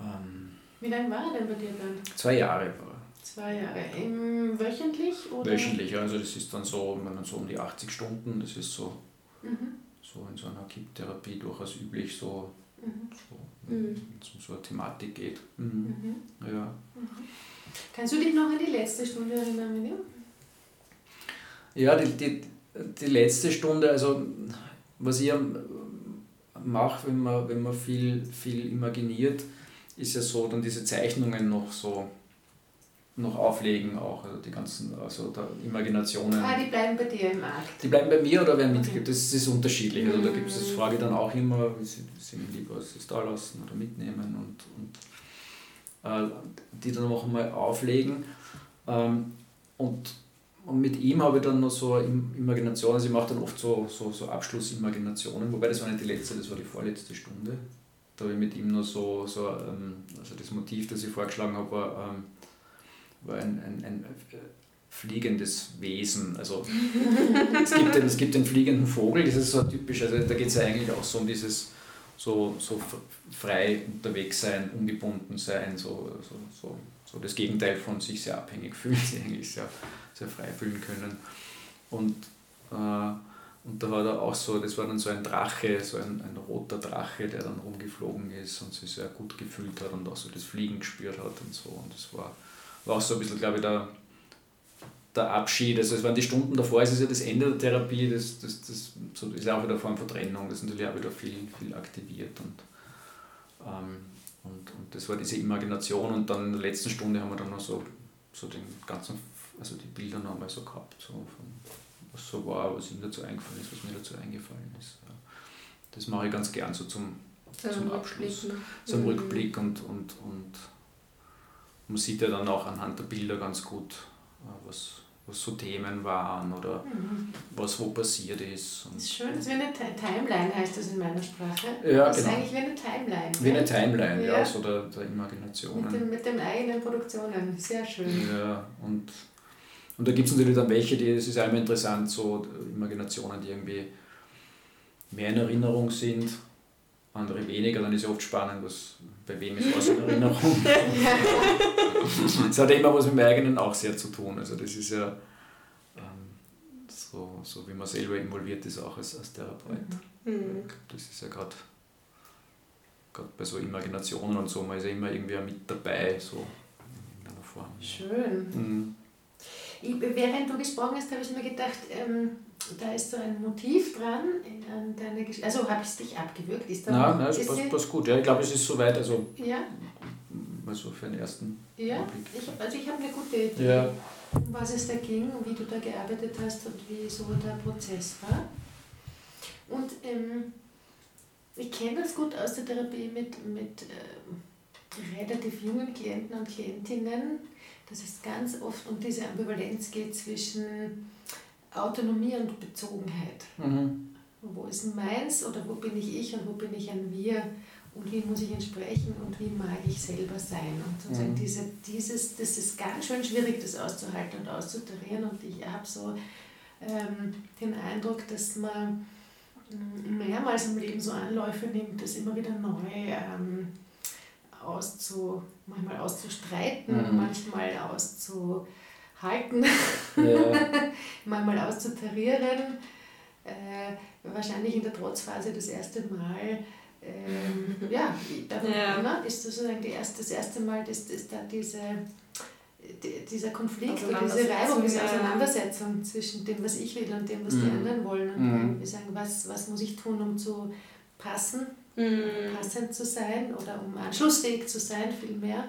S4: Ähm,
S3: Wie lange war er denn bei dir dann?
S4: zwei Jahre war er.
S3: Zwei Jahre. Im, wöchentlich? Oder?
S4: Wöchentlich, also das ist dann so, wenn man so um die 80 Stunden, das ist so,
S3: Mhm.
S4: so in so einer Kipptherapie durchaus üblich, so,
S3: Mhm.
S4: so
S2: Mhm.
S4: wenn es um so eine Thematik geht. Mhm.
S3: Mhm.
S4: Ja.
S3: Kannst du dich noch an die letzte Stunde erinnern, Miriam?
S4: Ja, die, die, die letzte Stunde, also was ich mache, wenn man, wenn man viel, viel imaginiert, ist ja so, dann diese Zeichnungen noch so noch auflegen auch, also die ganzen, also da Imaginationen.
S3: Ah, die bleiben bei dir im Akt.
S4: Die bleiben bei mir oder werden mitgegeben, das, das ist unterschiedlich. Also da gibt es, das
S3: Mhm.
S4: frage dann auch immer, wie sie, sie lieber es da lassen oder mitnehmen und, und äh, die dann auch mal auflegen. Ähm, und, und mit ihm habe ich dann noch so Im- Imagination, also ich mache dann oft so, so, so Abschlussimaginationen, wobei das war nicht die letzte, das war die vorletzte Stunde. Da habe ich mit ihm noch so, so ähm, also das Motiv, das ich vorgeschlagen habe, war, ähm, war ein, ein, ein äh, fliegendes Wesen. Also es gibt, den, es gibt den fliegenden Vogel, das ist so typisch, also da geht es ja eigentlich auch so um dieses so, so frei unterwegs sein, ungebunden sein, so, so, so, so das Gegenteil von sich sehr abhängig fühlen, [laughs] sich eigentlich sehr, sehr frei fühlen können. Und, äh, und da war da auch so, das war dann so ein Drache, so ein, ein roter Drache, der dann rumgeflogen ist und sich sehr gut gefühlt hat und auch so das Fliegen gespürt hat und so. Und das war, war auch so ein bisschen, glaube ich, der, der Abschied, also es waren die Stunden davor, es ist ja das Ende der Therapie, das, das, das so ist ja auch wieder eine Form von Trennung, das ist natürlich auch wieder viel, viel aktiviert und, ähm, und, und das war diese Imagination und dann in der letzten Stunde haben wir dann noch so, so den ganzen, also die Bilder noch einmal so gehabt, so von, was so war, was ihm dazu eingefallen ist, was mir dazu eingefallen ist. Ja. Das mache ich ganz gern so zum, zum Abschluss, so im
S2: Mhm.
S4: Rückblick und, und, und man sieht ja dann auch anhand der Bilder ganz gut, äh, was, was so Themen waren oder
S3: Mhm.
S4: was wo passiert ist.
S3: Das
S4: Und
S3: ist schön, das ist wie eine Ti- Timeline, heißt das in meiner Sprache.
S4: Ja,
S3: das ist
S4: genau.
S3: eigentlich wie eine Timeline.
S4: wie eine? Timeline, ja,
S3: Ja.
S4: so der, der
S3: mit,
S4: Imaginationen.
S3: dem, mit den eigenen Produktionen. Sehr schön.
S4: Ja, und, und da gibt es natürlich dann welche, die, es ist einmal interessant, so Imaginationen, die irgendwie mehr in Erinnerung sind, andere weniger, dann ist ja oft spannend, was, bei wem ist was in Erinnerung. [laughs] Das hat ja immer was mit dem eigenen auch sehr zu tun. Also das ist ja ähm, so, so, wie man selber involviert ist, auch als, als Therapeut.
S2: Mhm.
S4: Das ist ja gerade bei so Imaginationen und so, man ist ja immer irgendwie mit dabei, so in irgendeiner Form.
S3: Schön.
S4: Mhm.
S3: Ich, während du gesprochen hast, habe ich mir gedacht, ähm, da ist so ein Motiv dran an deiner Geschichte. Also habe ich es dich abgewürgt? Ist da
S4: Nein, nein, es passt, passt gut. Ja, ich glaube, es ist soweit, also
S3: Ja,
S4: mal so für den ersten
S3: ja.
S4: Augenblick.
S3: Ich, also ich habe eine gute Idee,
S4: Ja.
S3: um was es da ging, wie du da gearbeitet hast und wie so der Prozess war. Und ähm, ich kenne das gut aus der Therapie mit, mit ähm, relativ jungen Klienten und Klientinnen, dass es ganz oft um diese Ambivalenz geht zwischen Autonomie und Bezogenheit.
S4: Mhm.
S3: Wo ist meins oder wo bin ich ich und wo bin ich ein Wir und wie muss ich entsprechen und wie mag ich selber sein. Und sozusagen
S4: Mhm.
S3: diese, dieses, das ist ganz schön schwierig, das auszuhalten und auszutarieren. Und ich habe so ähm, den Eindruck, dass man mm, mehrmals im Leben so Anläufe nimmt, das immer wieder neu ähm, auszu, manchmal auszustreiten,
S4: Mhm.
S3: manchmal auszuhalten
S4: Ja. [laughs]
S3: manchmal auszutarieren. Äh, wahrscheinlich in der Trotzphase das erste Mal ähm, ja, da ja. Ne, ist das sozusagen die erste, das erste Mal, dass, dass da diese, die, dieser Konflikt oder diese Reibung, diese Auseinandersetzung zwischen dem, was ich will und dem, was mhm. die anderen wollen. Und mhm. wir sagen, was, was muss ich tun, um zu passen, mhm. passend zu sein oder um anschlussfähig zu sein, vielmehr.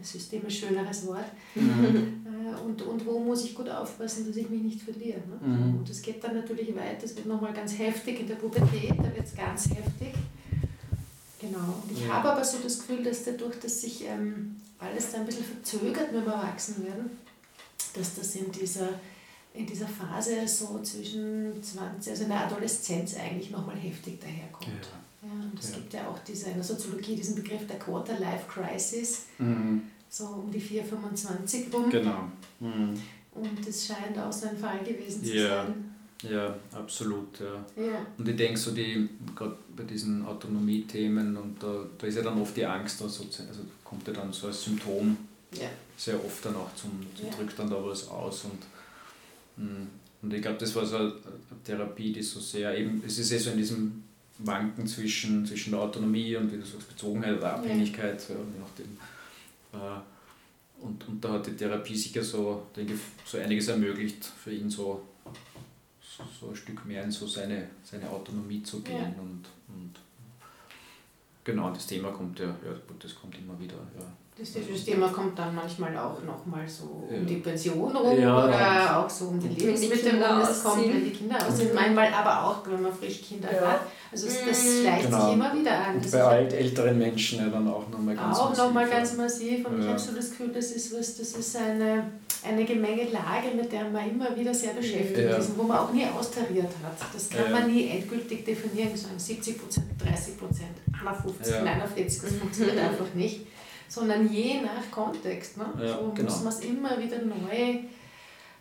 S3: Ist ein schöneres Wort. Mhm. Äh, und, und wo muss ich gut aufpassen, dass ich mich nicht verliere. Ne? Mhm. Und es geht dann natürlich weiter, es wird nochmal ganz heftig in der Pubertät, da wird es ganz heftig. Genau. Und ich ja. habe aber so das Gefühl, dass dadurch, dass sich ähm, alles da ein bisschen verzögert mit dem Erwachsenwerden, dass das in dieser, in dieser Phase so zwischen 20, also in der Adoleszenz eigentlich nochmal heftig daherkommt. Ja. Ja, und es ja. gibt ja auch diese, in der Soziologie diesen Begriff der Quarter-Life-Crisis, mhm. so um die 4,25 rum.
S4: Genau. Mhm.
S3: Und es scheint auch so ein Fall gewesen zu sein.
S4: Ja, absolut. Ja. ja. Und ich denke, so die, gerade bei diesen Autonomie-Themen, und da, da ist ja dann oft die Angst, also, also kommt ja dann so als Symptom ja. sehr oft dann auch zum, zum ja. drückt dann da was aus. Und, mm, und ich glaube, das war so eine Therapie, die so sehr, eben, es ist ja so in diesem Wanken zwischen, zwischen der Autonomie und wie du sagst, Bezogenheit oder Abhängigkeit, ja. je nachdem. Äh, und, und da hat die Therapie sicher so, denke ich, so einiges ermöglicht für ihn so so ein Stück mehr in so seine, seine Autonomie zu gehen. Ja. Und, und genau, das Thema kommt ja, ja gut, das kommt immer wieder. Ja.
S3: Das, das Thema kommt dann manchmal auch nochmal so um die Pension rum ja, oder auch so um die Lebensmittel, wenn es kommt, wenn die Kinder aus sind. Manchmal aber auch, wenn man frisch Kinder hat. Also das mhm. schleicht genau. sich immer wieder an.
S4: Und bei alt älteren Menschen ja dann auch nochmal ganz
S3: auch massiv. Auch nochmal ganz massiv. Und ich habe so das Gefühl, das ist was, das ist eine eine Gemengelage, mit der man immer wieder sehr beschäftigt ja. ist und wo man auch nie austariert hat. Das kann ja. man nie endgültig definieren, sagen 70 Prozent, 30 Prozent, 51, ja. 49, das funktioniert [laughs] einfach nicht, sondern je nach Kontext. Ne? so genau. muss man es immer wieder neu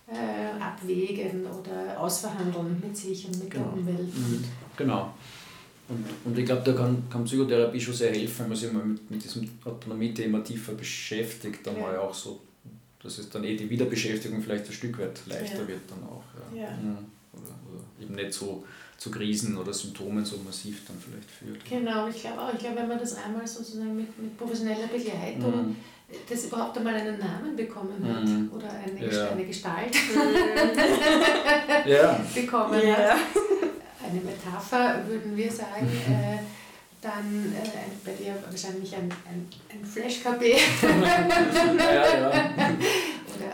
S3: äh, abwägen oder ausverhandeln mit sich und mit
S4: genau.
S3: der Umwelt.
S4: Mhm. Genau. Und, und ich glaube, da kann, kann Psychotherapie schon sehr helfen, wenn man sich mal mit, mit diesem Autonomie-Thema tiefer beschäftigt, da mal auch so dass es dann eh die Wiederbeschäftigung vielleicht ein Stück weit leichter ja. wird dann auch. Ja. ja. Mhm. Oder, oder, eben nicht so zu Krisen oder Symptomen so massiv dann vielleicht führt.
S3: Genau, ich glaube auch. Ich glaube, wenn man das einmal sozusagen mit, mit professioneller Begleitung mhm. das überhaupt einmal einen Namen bekommen hat mhm. oder eine, ja. eine Gestalt [laughs] ja. bekommen ja. hat. Eine Metapher würden wir sagen. Äh, dann äh, bei dir wahrscheinlich ein, ein, ein Flash-KB. [laughs] ja, ja.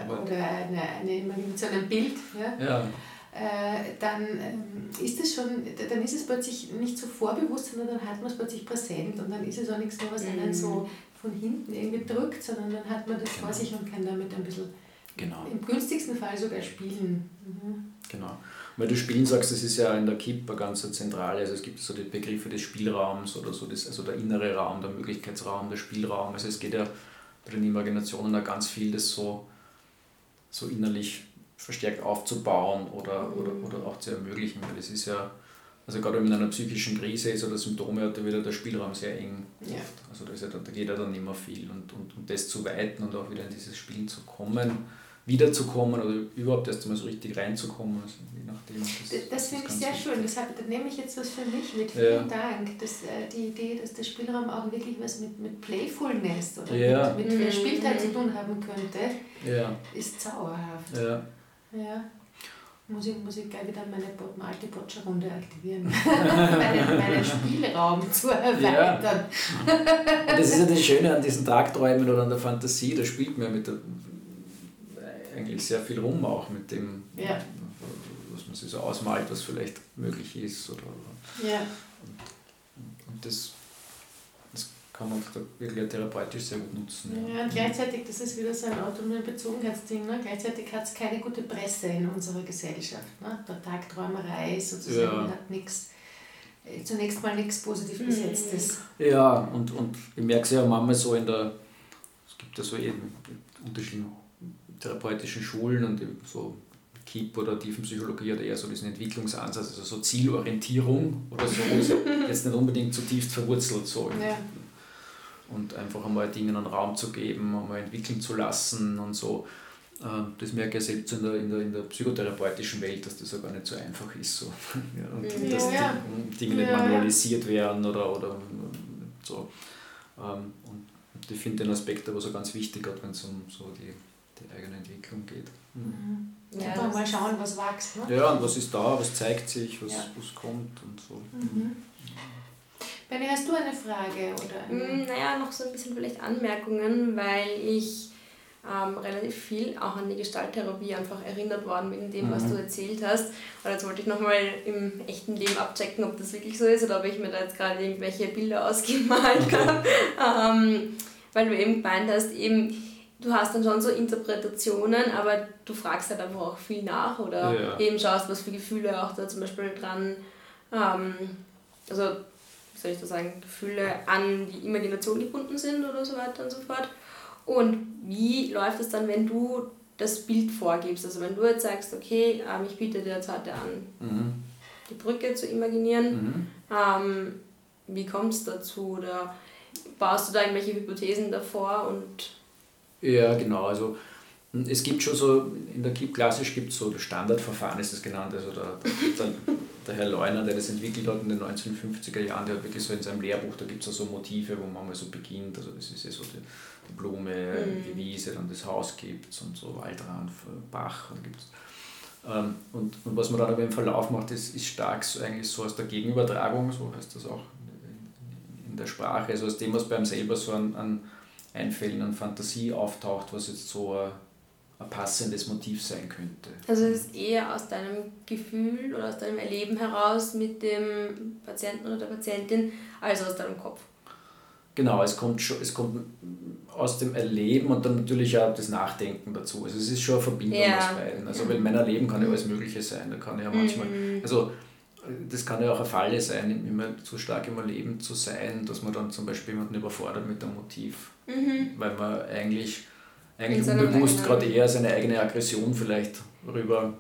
S3: oder oder eine, eine, so einem Bild. Ja? ja. Äh, dann ähm, ist es schon, dann ist es plötzlich nicht so vorbewusst, sondern dann hat man es plötzlich präsent und dann ist es auch nichts mehr, was einen so mhm. von hinten irgendwie drückt, sondern dann hat man das genau. vor sich und kann damit ein bisschen genau. im günstigsten Fall sogar spielen. Mhm.
S4: Genau. Weil du Spielen sagst, das ist ja in der KIP eine ganz zentrale, also es gibt so die Begriffe des Spielraums oder so, das, also der innere Raum, der Möglichkeitsraum, der Spielraum. Also es geht ja bei den Imaginationen da ganz viel, das so, so innerlich verstärkt aufzubauen oder, oder, oder auch zu ermöglichen. Weil das ist ja, also gerade wenn man in einer psychischen Krise ist oder Symptome hat, ja der Spielraum sehr eng. Ja. Also da, ist ja, da geht ja dann immer viel. Und, und, und das zu weiten und auch wieder in dieses Spielen zu kommen, wiederzukommen oder überhaupt erst einmal so richtig reinzukommen. Also je nachdem,
S3: das, das, das finde ich sehr schön. schön. Deshalb da nehme ich jetzt was für mich mit. Vielen ja. Dank. Das, äh, die Idee, dass der Spielraum auch wirklich was mit, mit Playfulness oder ja. mit, mit mhm. Spielteil zu tun haben könnte, ja. ist zauberhaft. Ja. ja. Muss ich, muss ich gleich wieder meine alte Boccia-Runde aktivieren, [laughs] meinen, meinen Spielraum zu erweitern.
S4: Ja. Und das ist ja das Schöne an diesen Tagträumen oder an der Fantasie, da spielt man mit der eigentlich sehr viel rum auch mit dem, ja. was man sich so ausmalt, was vielleicht möglich ist. Oder, ja. und, und das, das kann man wirklich therapeutisch sehr gut nutzen.
S3: Ja, und gleichzeitig, das ist wieder so ein autonomes Bezogenheitsding, ne? gleichzeitig hat es keine gute Presse in unserer Gesellschaft. Ne? Der Tagträumerei sozusagen ja. hat nichts äh, zunächst mal nichts positiv mhm. besetztes.
S4: Ja, und, und ich merke es ja manchmal so in der, es gibt ja so eben unterschiedliche therapeutischen Schulen und so KIP oder Tiefenpsychologie hat eher so diesen Entwicklungsansatz, also so Zielorientierung oder so, [laughs] ist jetzt nicht unbedingt zutiefst verwurzelt so. Ja. Und einfach einmal Dingen einen Raum zu geben, einmal entwickeln zu lassen und so. Ähm, das merke ich selbst in der, in, der, in der psychotherapeutischen Welt, dass das ja gar nicht so einfach ist. So. [laughs] Ja, und
S2: Mhm.
S4: dass
S3: Ja,
S4: die Dinge nicht
S3: Ja, ja.
S4: manualisiert werden oder, oder so. Ähm, Und ich finde den Aspekt aber so ganz wichtig, gerade wenn es um so die, die eigene Entwicklung geht.
S3: Mhm.
S2: Ja,
S3: Super, mal schauen, was wächst. Ne?
S4: Ja, und was ist da, was zeigt sich, was,
S3: Ja.
S4: was kommt und so.
S3: Mhm. Benny, hast du eine Frage? Oder
S2: Mm,
S3: eine?
S2: Naja, noch so ein bisschen vielleicht Anmerkungen, weil ich ähm, relativ viel auch an die Gestalttherapie einfach erinnert worden wegen dem, was
S4: Mhm.
S2: du erzählt hast. Und jetzt wollte ich nochmal im echten Leben abchecken, ob das wirklich so ist oder ob ich mir da jetzt gerade irgendwelche Bilder ausgemalt habe. [laughs] ähm, weil du eben gemeint hast, eben, du hast dann schon so Interpretationen, aber du fragst halt einfach auch viel nach oder
S4: Ja.
S2: eben schaust, was für Gefühle auch da zum Beispiel dran, ähm, also wie soll ich das sagen, Gefühle an die Imagination gebunden sind oder so weiter und so fort. Und wie läuft es dann, wenn du das Bild vorgibst? Also wenn du jetzt sagst, okay, ähm, ich biete dir jetzt heute an,
S4: Mhm.
S2: die Brücke zu imaginieren,
S4: Mhm.
S2: ähm, wie kommt es dazu? Oder baust du da irgendwelche Hypothesen davor und
S4: Ja, genau. Also m, es gibt schon so, in der KIP klassisch gibt es so das Standardverfahren, ist das genannt. Also der, der, [laughs] der Herr Leuner, der das entwickelt hat in den 1950er Jahren, der hat wirklich so in seinem Lehrbuch, da gibt es so Motive, wo man mal so beginnt. Also das ist ja so die, die Blume,
S2: Mhm.
S4: die Wiese, dann das Haus gibt und so Waldrand, Bach und gibt's. Ähm, und, und was man dann aber im Verlauf macht, ist, ist stark so eigentlich so aus der Gegenübertragung, so heißt das auch in, in der Sprache, also aus dem, was beim selber so an, an Einfällen, an Fantasie auftaucht, was jetzt so ein, ein passendes Motiv sein könnte.
S2: also es ist eher aus deinem Gefühl oder aus deinem Erleben heraus mit dem Patienten oder der Patientin, als aus deinem Kopf.
S4: Genau, es kommt, schon, es kommt aus dem Erleben und dann natürlich auch das Nachdenken dazu. Also es ist schon eine Verbindung
S2: Ja.
S4: aus beiden. Also weil mein Erleben kann ja alles Mögliche sein. Da kann ja manchmal,
S2: Mhm.
S4: also das kann ja auch eine Falle sein, immer zu stark im Erleben zu sein, dass man dann zum Beispiel jemanden überfordert mit einem Motiv.
S2: Mhm.
S4: Weil man eigentlich, eigentlich unbewusst gerade eher seine eigene Aggression vielleicht rüber,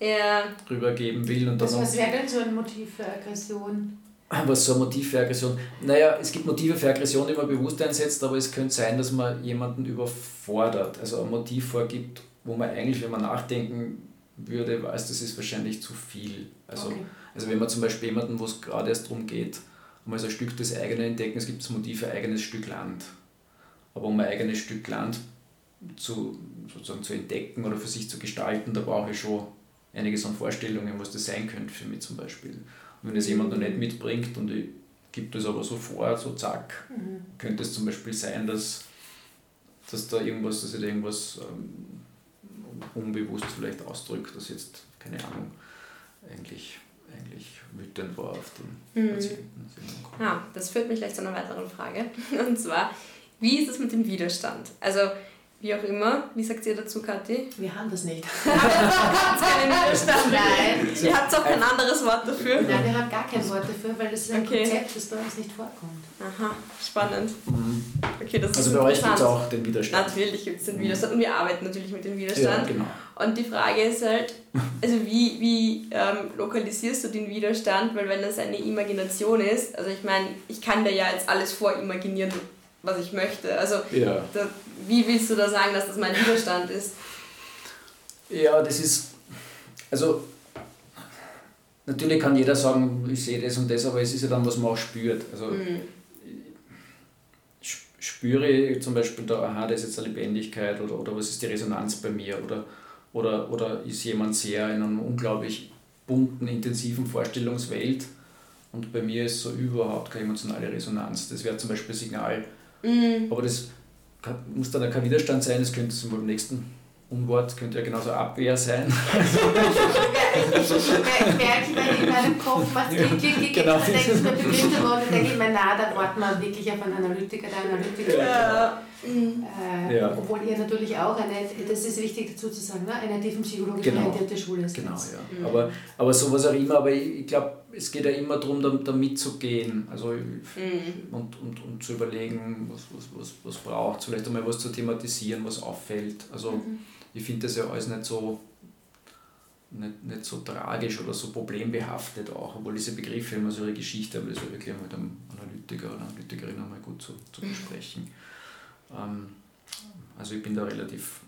S2: Ja,
S4: rübergeben will. Und dann
S3: Also, was wäre denn so ein Motiv für Aggression?
S4: was so ein Motiv für Aggression? Naja, es gibt Motive für Aggression, die man bewusst einsetzt, aber es könnte sein, dass man jemanden überfordert, also ein Motiv vorgibt, wo man eigentlich, wenn man nachdenken würde, weiß, das ist wahrscheinlich zu viel. Also,
S3: Okay.
S4: Also wenn man zum Beispiel jemanden, wo es gerade erst darum geht, um also ein Stück des eigenen entdecken, es gibt das Motiv ein eigenes Stück Land. Aber um ein eigenes Stück Land zu, sozusagen zu entdecken oder für sich zu gestalten, da brauche ich schon einiges an Vorstellungen, was das sein könnte für mich zum Beispiel. Und wenn das jemand noch nicht mitbringt und ich gebe das aber so vor, so zack,
S3: Mhm.
S4: könnte es zum Beispiel sein, dass, dass da irgendwas, dass ich da irgendwas ähm, unbewusst vielleicht ausdrückt, das jetzt, keine Ahnung, eigentlich, eigentlich wütend war auf den
S2: Mhm.
S4: Patienten.
S2: Ah, das führt mich gleich zu einer weiteren Frage. [laughs] Und zwar, wie ist es mit dem Widerstand? Also, wie auch immer, wie sagt ihr dazu, Kathi?
S3: Wir haben das nicht. [laughs]
S2: Habt keinen Widerstand?
S3: Nein. [laughs]
S2: Ihr habt auch kein anderes Wort dafür?
S3: Nein, wir haben gar kein Wort dafür, weil das ist ein
S2: Okay.
S3: Konzept, das bei uns nicht vorkommt.
S2: Aha, spannend.
S4: Mhm.
S2: Okay, das
S4: Also
S2: ist
S4: bei euch gibt es auch den Widerstand.
S2: Natürlich gibt es den Widerstand und wir arbeiten natürlich mit dem
S4: Ja,
S2: Widerstand.
S4: genau.
S2: Und die Frage ist halt, also wie, wie ähm, lokalisierst du den Widerstand? Weil wenn das eine Imagination ist, also ich meine, ich kann dir ja jetzt alles vorimaginieren, was ich möchte. Also
S4: Ja.
S2: da, wie willst du da sagen, dass das mein Widerstand ist?
S4: Ja, das ist, also natürlich kann jeder sagen, ich sehe das und das, aber es ist ja dann, was man auch spürt. Also
S2: Hm.
S4: sp- spüre ich zum Beispiel da, aha, da ist jetzt eine Lebendigkeit oder, oder was ist die Resonanz bei mir oder, oder, oder ist jemand sehr in einer unglaublich bunten, intensiven Vorstellungswelt und bei mir ist so überhaupt keine emotionale Resonanz. Das wäre zum Beispiel ein Signal,
S2: Mhm.
S4: aber das kann, muss dann kein Widerstand sein, das könnte zum Beispiel im nächsten Unwort könnte ja genauso Abwehr sein.
S3: Ich merke, in meinem Kopf was klick, klick, klick,
S4: Genau.
S3: dann denke ich mir bestimmte Worte, denke ich mir, na, da warten wir wirklich auf einen Analytiker, der Analytiker.
S2: Ja. Mhm.
S3: Äh,
S4: Ja.
S3: Obwohl ihr natürlich auch eine, das ist wichtig dazu zu sagen, ne, eine tiefenpsychologisch
S4: Genau.
S3: orientierte Schule ist.
S4: Genau, ja.
S2: Mhm.
S4: Aber, aber sowas auch immer, aber ich, ich glaube, es geht ja immer darum, da, da mitzugehen. Also
S2: Mhm.
S4: und, und, und zu überlegen, was, was, was, was braucht es, vielleicht einmal was zu thematisieren, was auffällt. Also
S3: Mhm.
S4: ich finde das ja alles nicht so, nicht, nicht so tragisch oder so problembehaftet auch, obwohl diese Begriffe immer so ihre Geschichte, aber das ist wirklich mit einem Analytiker oder Analytikerin einmal gut zu, zu besprechen. Ähm, also ich bin da relativ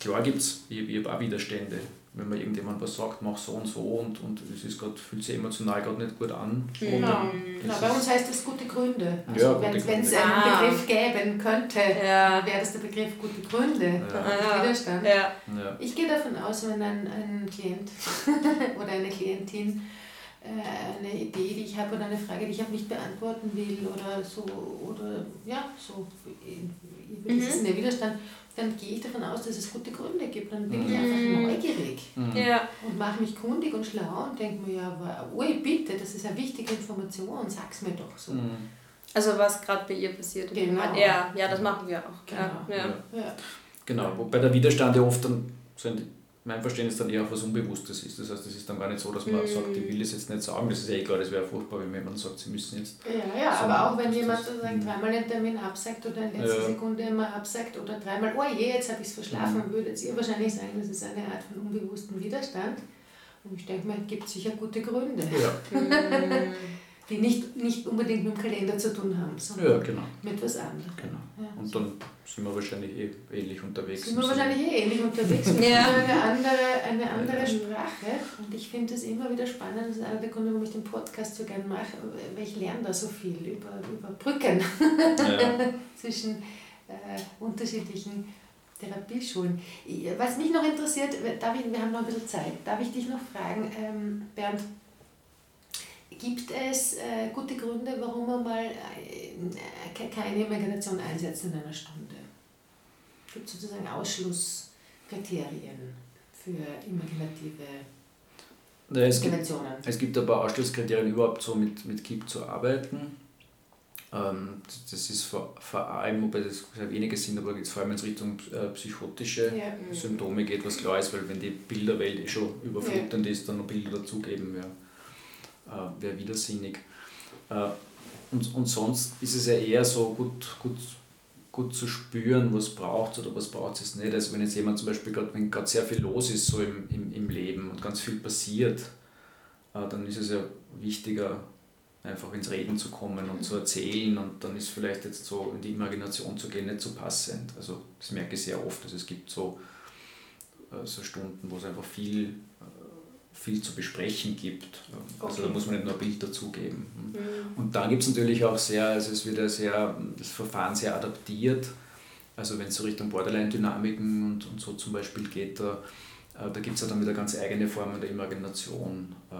S4: klar gibt es, ich, ich habe auch Widerstände wenn man irgendjemand was sagt, mach so und so und, und es ist grad, fühlt sich emotional gerade nicht gut an.
S3: Genau. genau. Bei uns heißt das gute Gründe. Also ja, wenn es einen ah. Begriff geben könnte, ja. wäre das der Begriff gute Gründe. Ja. Widerstand. Ja. Ich gehe davon aus, wenn ein, ein Klient [laughs] oder eine Klientin äh, eine Idee, die ich habe oder eine Frage, die ich nicht beantworten will oder so oder ja, so mhm. ist ein Widerstand dann gehe ich davon aus, dass es gute Gründe gibt. Dann bin mhm. ich einfach neugierig mhm. ja. und mache mich kundig und schlau und denke mir, ja, ui, bitte, das ist eine wichtige Information, sag's mir doch so. Mhm.
S2: Also was gerade bei ihr passiert. Genau. Ja, ja, das machen wir auch. Genau. Ja. Ja.
S4: Ja. Genau, wobei der Widerstand ja oft dann sind mein Verständnis dann eher auf was Unbewusstes ist. Das heißt, es ist dann gar nicht so, dass man mm. sagt, ich will das jetzt nicht sagen. Das ist ja eh klar, das wäre furchtbar, wenn jemand sagt, sie müssen jetzt.
S3: Ja, ja, aber auch wenn jemand sozusagen dreimal den Termin absagt oder in letzter ja. Sekunde immer absagt oder dreimal, oh je, jetzt habe ich es verschlafen, mm. würdet ihr wahrscheinlich sagen, das ist eine Art von unbewusstem Widerstand. Und ich denke mal, es gibt sicher gute Gründe. Ja. [laughs] die nicht, nicht unbedingt mit dem Kalender zu tun haben, sondern ja, genau. mit was anderem.
S4: Genau. Ja, und dann sind wir wahrscheinlich eh ähnlich unterwegs.
S3: Sind wir wahrscheinlich eh ähnlich unterwegs [laughs] mit ja. eine andere, eine andere Sprache. Und ich finde es immer wieder spannend, das ist einer der Gründe, warum ich den Podcast so gerne mache, weil ich lerne da so viel über, über Brücken ja. [laughs] zwischen äh, unterschiedlichen Therapieschulen. Was mich noch interessiert, darf ich, wir haben noch ein bisschen Zeit, darf ich dich noch fragen, ähm, Bernd, Gibt es äh, gute Gründe, warum man mal äh, keine Imagination einsetzt in einer Stunde? Gibt es sozusagen Ausschlusskriterien für imaginative
S4: ja, es Dimensionen? Gibt, es gibt aber Ausschlusskriterien, überhaupt so mit, mit KIP zu arbeiten. Ähm, das ist vor, vor allem, wobei das sehr wenige sind, aber geht vor allem in Richtung äh, psychotische ja. Symptome geht, was klar ist, weil wenn die Bilderwelt eh schon überflutend ja. ist, dann noch Bilder dazugeben. Ja äh, wäre widersinnig. Äh, und, und sonst ist es ja eher so gut, gut, gut zu spüren, was braucht es oder was braucht es nicht. Also wenn jetzt jemand zum Beispiel gerade, wenn gerade sehr viel los ist so im, im, im Leben und ganz viel passiert, äh, dann ist es ja wichtiger, einfach ins Reden zu kommen und zu erzählen und dann ist vielleicht jetzt so in die Imagination zu gehen nicht so passend. Also das merke ich sehr oft, also es gibt so, äh, so Stunden, wo es einfach viel viel zu besprechen gibt. Also okay. da muss man nicht nur ein Bild dazugeben. Mhm. Und dann gibt es natürlich auch sehr, also es wird ja sehr, das Verfahren sehr adaptiert. Also wenn es so Richtung Borderline-Dynamiken und, und so zum Beispiel geht, da, äh, da gibt es ja dann wieder ganz eigene Formen der Imagination, äh,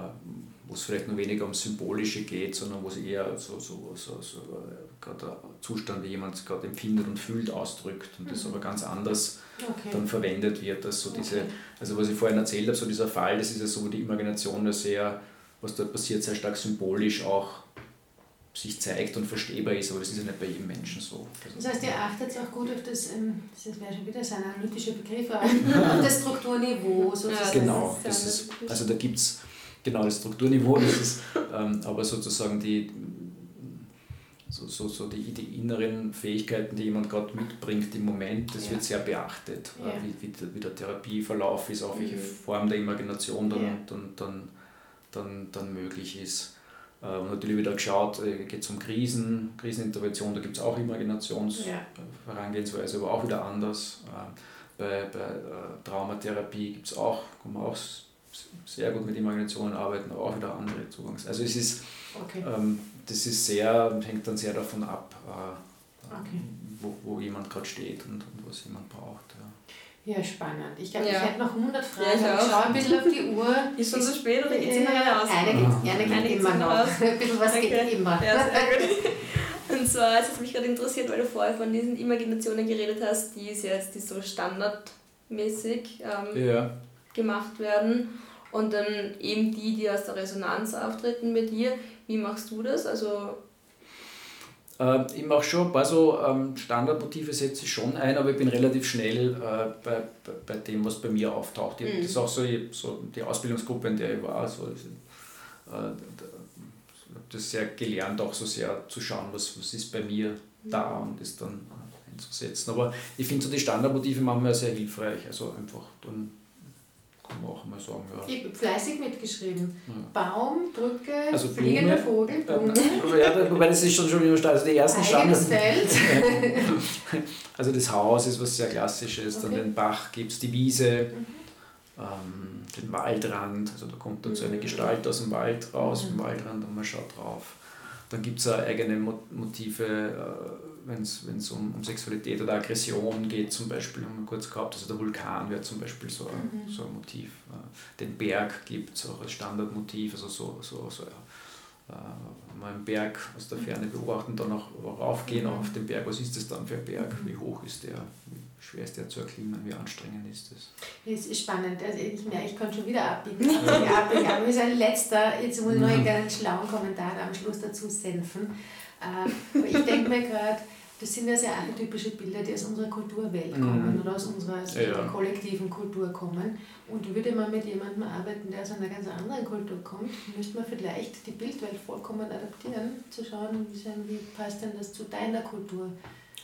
S4: wo es vielleicht nur weniger um Symbolische geht, sondern wo es eher so, so, so, so äh, gerade der Zustand, wie jemand gerade empfindet und fühlt, ausdrückt und das mhm. aber ganz anders okay. dann verwendet wird. Dass so diese, also was ich vorhin erzählt habe, so dieser Fall, das ist ja so, wo die Imagination ja sehr, was dort passiert, sehr stark symbolisch auch sich zeigt und verstehbar ist, aber das ist ja nicht bei jedem Menschen so.
S3: Also das heißt, ihr achtet auch gut auf das, ähm, das wäre schon wieder so ein analytischer Begriff, [laughs] auf das Strukturniveau
S4: sozusagen. Genau, das ist, also da gibt es genau das Strukturniveau, das ist ähm, aber sozusagen die, so, so, so die, die inneren Fähigkeiten, die jemand gerade mitbringt im Moment, das ja. wird sehr beachtet. Ja. Wie, wie, der, wie der Therapieverlauf ist, auch welche mhm. Form der Imagination dann, ja. dann, dann, dann, dann möglich ist. Äh, und natürlich wieder geschaut, äh, geht es um Krisen, Krisenintervention, da gibt es auch Imaginationsherangehensweise, aber auch wieder anders. Äh, bei, bei Traumatherapie gibt es auch, man auch sehr gut mit Imaginationen arbeiten, aber auch wieder andere Zugangs. Also es ist, okay. ähm, das ist sehr, hängt dann sehr davon ab, äh, okay. wo, wo jemand gerade steht und, und was jemand braucht.
S3: Ja, ja spannend. Ich glaube, ja. ich hätte noch 100 Fragen. Ja, ich, ich schaue ein bisschen auf die Uhr. [laughs]
S2: Ist schon so spät oder geht es immer
S3: raus? Eine geht, eine geht immer noch. Ein bisschen was okay. geht immer. Ja, sehr gut.
S2: Und zwar, es hat mich gerade interessiert, weil du vorher von diesen Imaginationen geredet hast, die ist jetzt die so standardmäßig ähm, ja. Gemacht werden und dann eben die, die aus der Resonanz auftreten bei dir. Wie machst du das? Also
S4: äh, ich mache schon ein paar so ähm, Standardmotive, setze ich schon ein, aber ich bin relativ schnell äh, bei, bei, dem, was bei mir auftaucht. Ich, mhm. Das ist auch so, ich, so die Ausbildungsgruppe, in der ich war. So, äh, habe das sehr gelernt, auch so sehr zu schauen, was, was ist bei mir da und das dann einzusetzen. Aber ich finde so die Standardmotive manchmal sehr hilfreich. Also einfach dann kann man auch mal sagen. Ja.
S3: Ich habe fleißig mitgeschrieben.
S4: Ja.
S3: Baum, Brücke,
S4: Also
S3: fliegender Vogel, Blume,
S4: ja, wobei das ist schon schon wieder stark. Also die ersten
S3: eigenes
S4: Standard.
S3: Feld. [laughs]
S4: Also das Haus ist was sehr Klassisches, dann
S3: Okay.
S4: den Bach gibt es, die Wiese, ähm, den Waldrand, also da kommt dann so eine
S3: Mhm.
S4: Gestalt aus dem Wald raus,
S3: Mhm.
S4: vom Waldrand und man schaut drauf. Dann gibt es eigene Mo- Motive, äh, wenn es um, um Sexualität oder Aggression geht, zum Beispiel, haben wir kurz gehabt, also der Vulkan wäre zum Beispiel so, ein-
S3: Mhm.
S4: so ein Motiv. Äh, Den Berg gibt es auch als Standardmotiv, also so, so, so äh, mal einen Berg aus der Ferne beobachten, dann auch raufgehen
S3: Mhm.
S4: auf den Berg. Was ist das dann für ein Berg? Wie hoch ist der? Wie schwer ist der zu erklimmen? Wie anstrengend ist das?
S3: Das ist spannend. Also ich merke, ich kann schon wieder abbiegen. abbiegen, abbiegen. Aber mir ist ein letzter, jetzt muss ich noch einen kleinen schlauen Kommentar am Schluss dazu senfen. Äh, ich denke mir gerade, das sind ja sehr archetypische Bilder, die aus unserer Kulturwelt kommen
S4: Mhm.
S3: oder aus unserer aus
S4: Ja,
S3: kollektiven Kultur kommen. Und würde man mit jemandem arbeiten, der aus einer ganz anderen Kultur kommt, müsste man vielleicht die Bildwelt vollkommen adaptieren, zu schauen, wie, passt denn das zu deiner Kultur,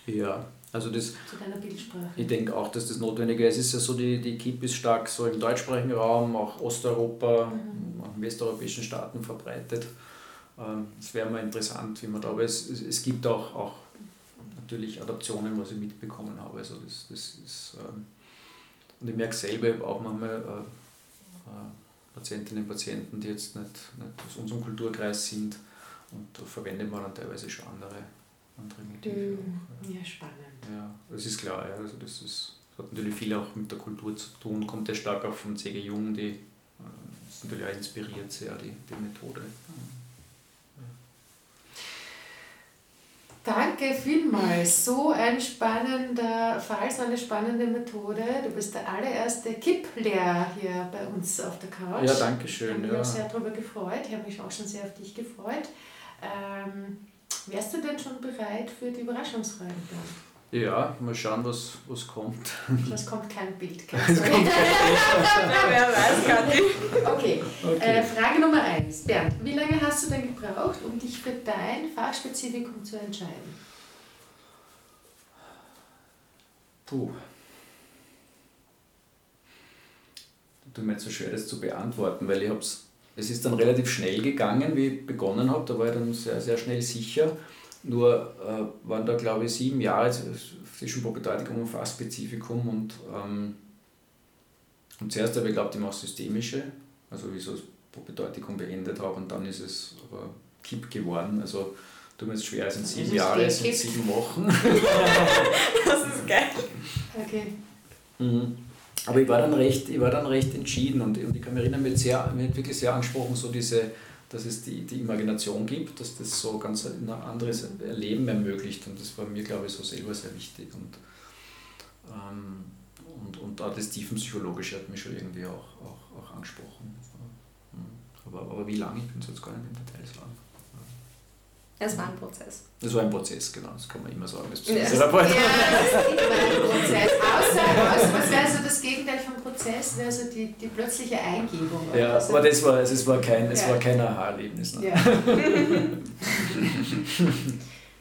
S4: Ja, also das,
S3: zu deiner Bildsprache.
S4: ich denke auch, dass das notwendig ist. Es ist ja so, die, die KIP ist stark so im deutschsprachigen Raum, auch Osteuropa, auch in westeuropäischen Staaten verbreitet. Ähm, Es wäre mal interessant, wie man da, aber es, es, es gibt auch, auch natürlich Adaptionen, was ich mitbekommen habe. Also das, das ist, ähm, und ich merke selber auch manchmal äh, äh, Patientinnen und Patienten, die jetzt nicht, nicht aus unserem Kulturkreis sind und da verwendet man dann teilweise schon andere, andere Motive. auch, ja.
S3: Ja, spannend.
S4: Ja, das ist klar. Ja. Also das ist, das hat natürlich viel auch mit der Kultur zu tun, kommt ja stark auch von C.G. Jung, die äh, ist natürlich auch inspiriert sehr, die, die Methode.
S3: Danke vielmals. So ein spannender Fall, so eine spannende Methode. Du bist der allererste Kipp-Lehrer hier bei uns auf der Couch.
S4: Ja, danke
S3: Ich
S4: schön.
S3: habe mich
S4: Ja.
S3: auch sehr darüber gefreut. Ich habe mich auch schon sehr auf dich gefreut. Ähm, wärst du denn schon bereit für die Überraschungsfragen? Bernd?
S4: Ja, mal schauen, was, was kommt. [laughs]
S3: Es kommt kein Bild. [laughs]
S4: Es
S3: Kein
S4: kommt [laughs]
S2: Wer weiß, Kathi.
S3: Okay,
S4: Okay.
S3: Äh, Frage Nummer eins. Bernd, wie lange hast du denn gebraucht, um dich für dein Fachspezifikum zu entscheiden?
S4: Puh. Tut mir jetzt so schwer, das zu beantworten, weil ich hab's, es ist dann relativ schnell gegangen, wie ich begonnen habe. Da war ich dann sehr, sehr schnell sicher. Nur äh, waren da, glaube ich, sieben Jahre zwischen Propedeutikum und Fachspezifikum. Und, ähm, und zuerst habe ich geglaubt, ich mache systemische, also wie ich so das Propedeutikum beendet habe. Und dann ist es aber Kipp geworden. Also tut mir jetzt schwer, es sind sieben Jahre, es sind sieben Wochen. [laughs]
S2: Das ist geil.
S3: Okay.
S4: Mhm. Aber ich war dann recht, ich war dann recht entschieden und, und ich kann mich erinnern, mir hat, sehr, mir hat wirklich sehr angesprochen, so diese, dass es die, die Imagination gibt, dass das so ganz ein anderes Erleben ermöglicht und das war mir, glaube ich, so selber sehr wichtig und, ähm, und, und auch das Tiefenpsychologische hat mich schon irgendwie auch, auch, auch angesprochen. Mhm. Aber, aber wie lange, ich bin jetzt gar nicht im Detail sagen.
S2: Es war ein Prozess.
S4: Das war ein Prozess, genau, das kann man immer sagen. Das
S2: Ja.
S4: Psychotherapeut.
S3: Ja, das ist immer ein Prozess. Außer, außer was wäre so das Gegenteil vom Prozess, wäre so die, die plötzliche Eingebung. oder
S4: Ja,
S3: so.
S4: aber das war, also es war kein, es
S3: Ja.
S4: war kein Aha-Erlebnis. Ne?
S3: Ja. [laughs]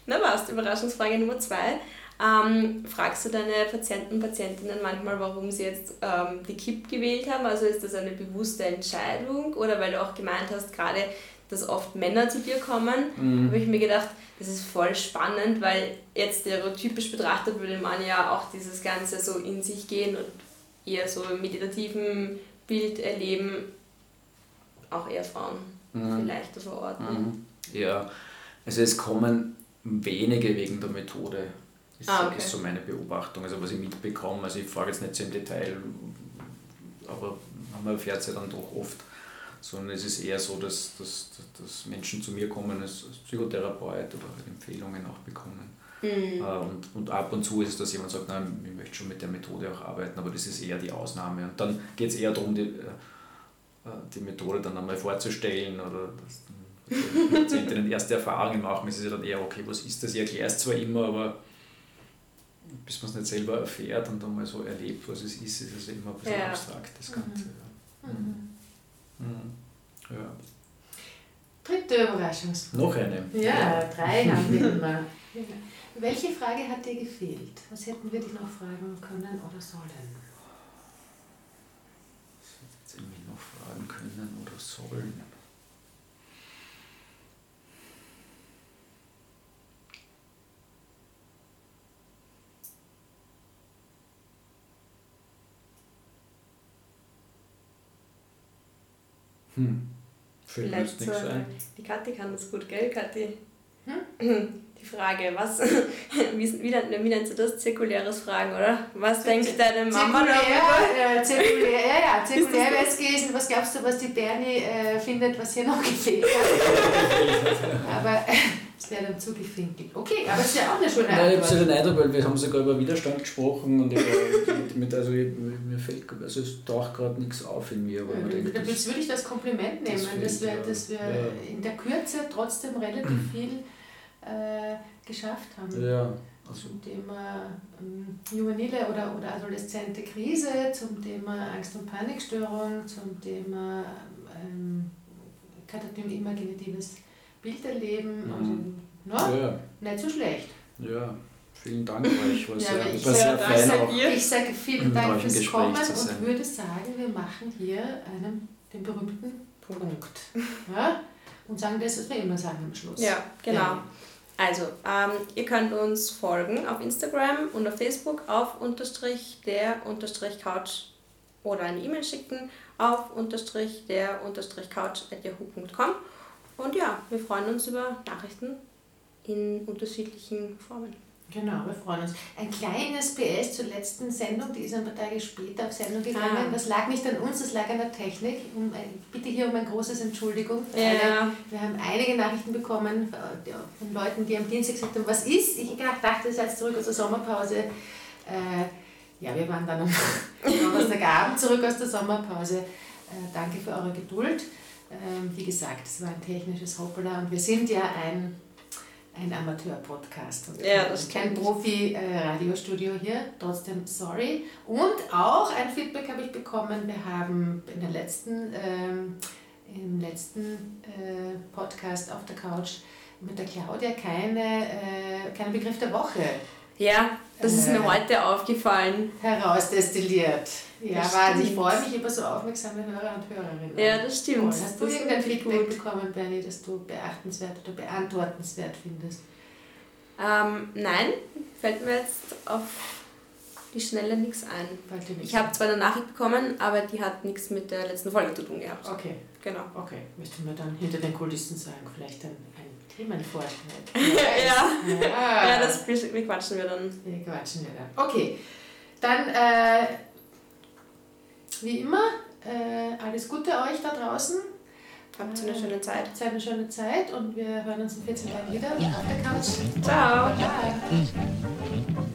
S2: Na passt, Überraschungsfrage Nummer zwei. Ähm, fragst du deine Patienten und Patientinnen manchmal, warum sie jetzt ähm, die KIP gewählt haben? Also ist das eine bewusste Entscheidung oder weil du auch gemeint hast, gerade, dass oft Männer zu dir kommen,
S4: Mhm.
S2: habe ich mir gedacht, das ist voll spannend, weil jetzt stereotypisch betrachtet würde man ja auch dieses Ganze so in sich gehen und eher so im meditativen Bild erleben, auch eher Frauen
S4: Mhm.
S2: vielleicht verorten.
S4: Mhm. Ja, also es kommen wenige wegen der Methode. Ist,
S2: Ah, okay.
S4: ist so meine Beobachtung, also was ich mitbekomme. Also ich frage jetzt nicht so im Detail, aber man erfährt es ja dann doch oft. Sondern es ist eher so, dass, dass, dass Menschen zu mir kommen als als Psychotherapeut oder halt Empfehlungen auch bekommen.
S2: Mhm.
S4: Äh, Und, und ab und zu ist es, dass jemand sagt, nein, ich möchte schon mit der Methode auch arbeiten, aber das ist eher die Ausnahme. Und dann geht es eher darum, die, äh, die Methode dann einmal vorzustellen oder dass die Patientinnen erste Erfahrungen machen. Es ist ja dann eher, okay, was ist das? Ich erkläre es zwar immer, aber bis man es nicht selber erfährt und dann mal so erlebt, was es ist, ist es immer ein bisschen
S2: Ja.
S4: abstrakt, das Ganze. Ja.
S3: Mhm.
S4: Mhm. Ja.
S3: Dritte Überraschungsfrage.
S4: Noch eine.
S3: Ja, drei haben wir [laughs] immer. Welche Frage hat dir gefehlt? Was hätten wir dich noch fragen können oder sollen?
S4: Was hätten wir noch fragen können oder sollen? Jetzt
S2: Vielleicht so, die Kathi kann das gut, gell, Kathi?
S3: Hm? [laughs]
S2: Die Frage, was, [laughs] wie, wie, nennt- wie nennst du das? Zirkuläres Fragen, oder? Was denkt deine Mama darüber?
S3: Zirkulär, äh, zirkulär, ja, ja, [laughs] zirkulär wäre es gewesen. Was glaubst du, was die Bernie äh, findet, was hier noch gefehlt hat? aber äh, es wäre dann zugefinkelt. Okay, aber es ist ja auch eine schöne
S4: Nein, ich habe
S3: Antwort.
S4: den Eindruck, weil wir haben sogar über Widerstand gesprochen und über, mit, also ich, mir fällt, also es taucht gerade nichts auf in mir, aber man denkt, das,
S3: Das würde ich das Kompliment
S4: das
S3: nehmen, dass wir,
S4: ja.
S3: dass wir
S4: Ja.
S3: in der Kürze trotzdem relativ viel äh, geschafft haben.
S4: ja, also
S3: Zum Thema ähm, juvenile oder, oder adoleszente Krise, zum Thema Angst- und Panikstörung, zum Thema ähm, katatom-imaginatives Bilderleben.
S4: Mhm.
S3: Also, no,
S4: ja,
S3: nicht so schlecht.
S4: ja, vielen Dank euch, war
S3: Ja,
S4: sehr,
S3: ich
S4: war sehr fein
S2: ich sag
S4: auch.
S2: ihr-
S3: Ich sage vielen Dank fürs
S4: Gespräch
S3: Kommen und würde sagen, wir machen hier einen, den berühmten Punkt. [laughs] Ja? Und sagen das, was wir immer sagen am Schluss.
S2: Ja, genau.
S3: Ja.
S2: Also, ähm, ihr könnt uns folgen auf Instagram und auf Facebook auf unterstrich der unterstrich Couch oder eine E-Mail schicken auf unterstrich der unterstrich Couch at yahoo.com. Und ja, wir freuen uns über Nachrichten in unterschiedlichen Formen.
S3: Genau, wir freuen uns. Ein kleines PS zur letzten Sendung, die ist ein paar Tage später auf Sendung gegangen.
S2: Ah.
S3: Das lag nicht an uns, das lag an der Technik. Um, ich bitte hier um ein großes Entschuldigung.
S2: Ja,
S3: Wir haben einige Nachrichten bekommen äh, von Leuten, die am Dienstag gesagt haben, was ist? Ich dachte, ihr seid zurück aus der Sommerpause. Äh, ja, wir waren dann [laughs] am Donnerstagabend zurück aus der Sommerpause. Äh, danke für eure Geduld. Ähm, wie gesagt, es war ein technisches Hoppala und wir sind ja ein, ein Amateur-Podcast und
S2: Ja, das
S3: kein. Profi-Radiostudio hier. Trotzdem sorry. Und auch ein Feedback habe ich bekommen. Wir haben in der letzten, ähm, im letzten äh, Podcast auf der Couch mit der Claudia keine, äh, keinen Begriff der Woche
S2: ja das ist
S3: Äh.
S2: mir heute aufgefallen.
S3: herausdestilliert. Ja,
S2: Das
S3: Wahnsinn. Ich freue mich über so aufmerksame Hörer und Hörerinnen.
S2: Ja, das stimmt.
S3: Toll. Hast du
S2: Das
S3: irgendein Feedback
S2: gut.
S3: bekommen, Bernie, das du beachtenswert oder beantwortenswert findest?
S2: Ähm, nein, fällt mir jetzt auf die Schnelle nichts ein. Ich habe zwar eine Nachricht bekommen, aber die hat nichts mit der letzten Folge zu tun gehabt.
S3: Okay,
S2: Genau.
S3: okay. Müssten wir dann hinter den Kulissen sagen, vielleicht ein, ein Themenvorschlag. [laughs]
S2: Ja.
S3: ja.
S2: Ja, das wir quatschen wir dann.
S3: Wir quatschen ja dann. Okay, dann äh, wie immer, äh, alles Gute euch da draußen.
S2: Habt eine schöne Zeit.
S3: Habt eine schöne Zeit und wir hören uns in 14 Tagen wieder auf der Couch.
S2: Ciao.
S3: Bye.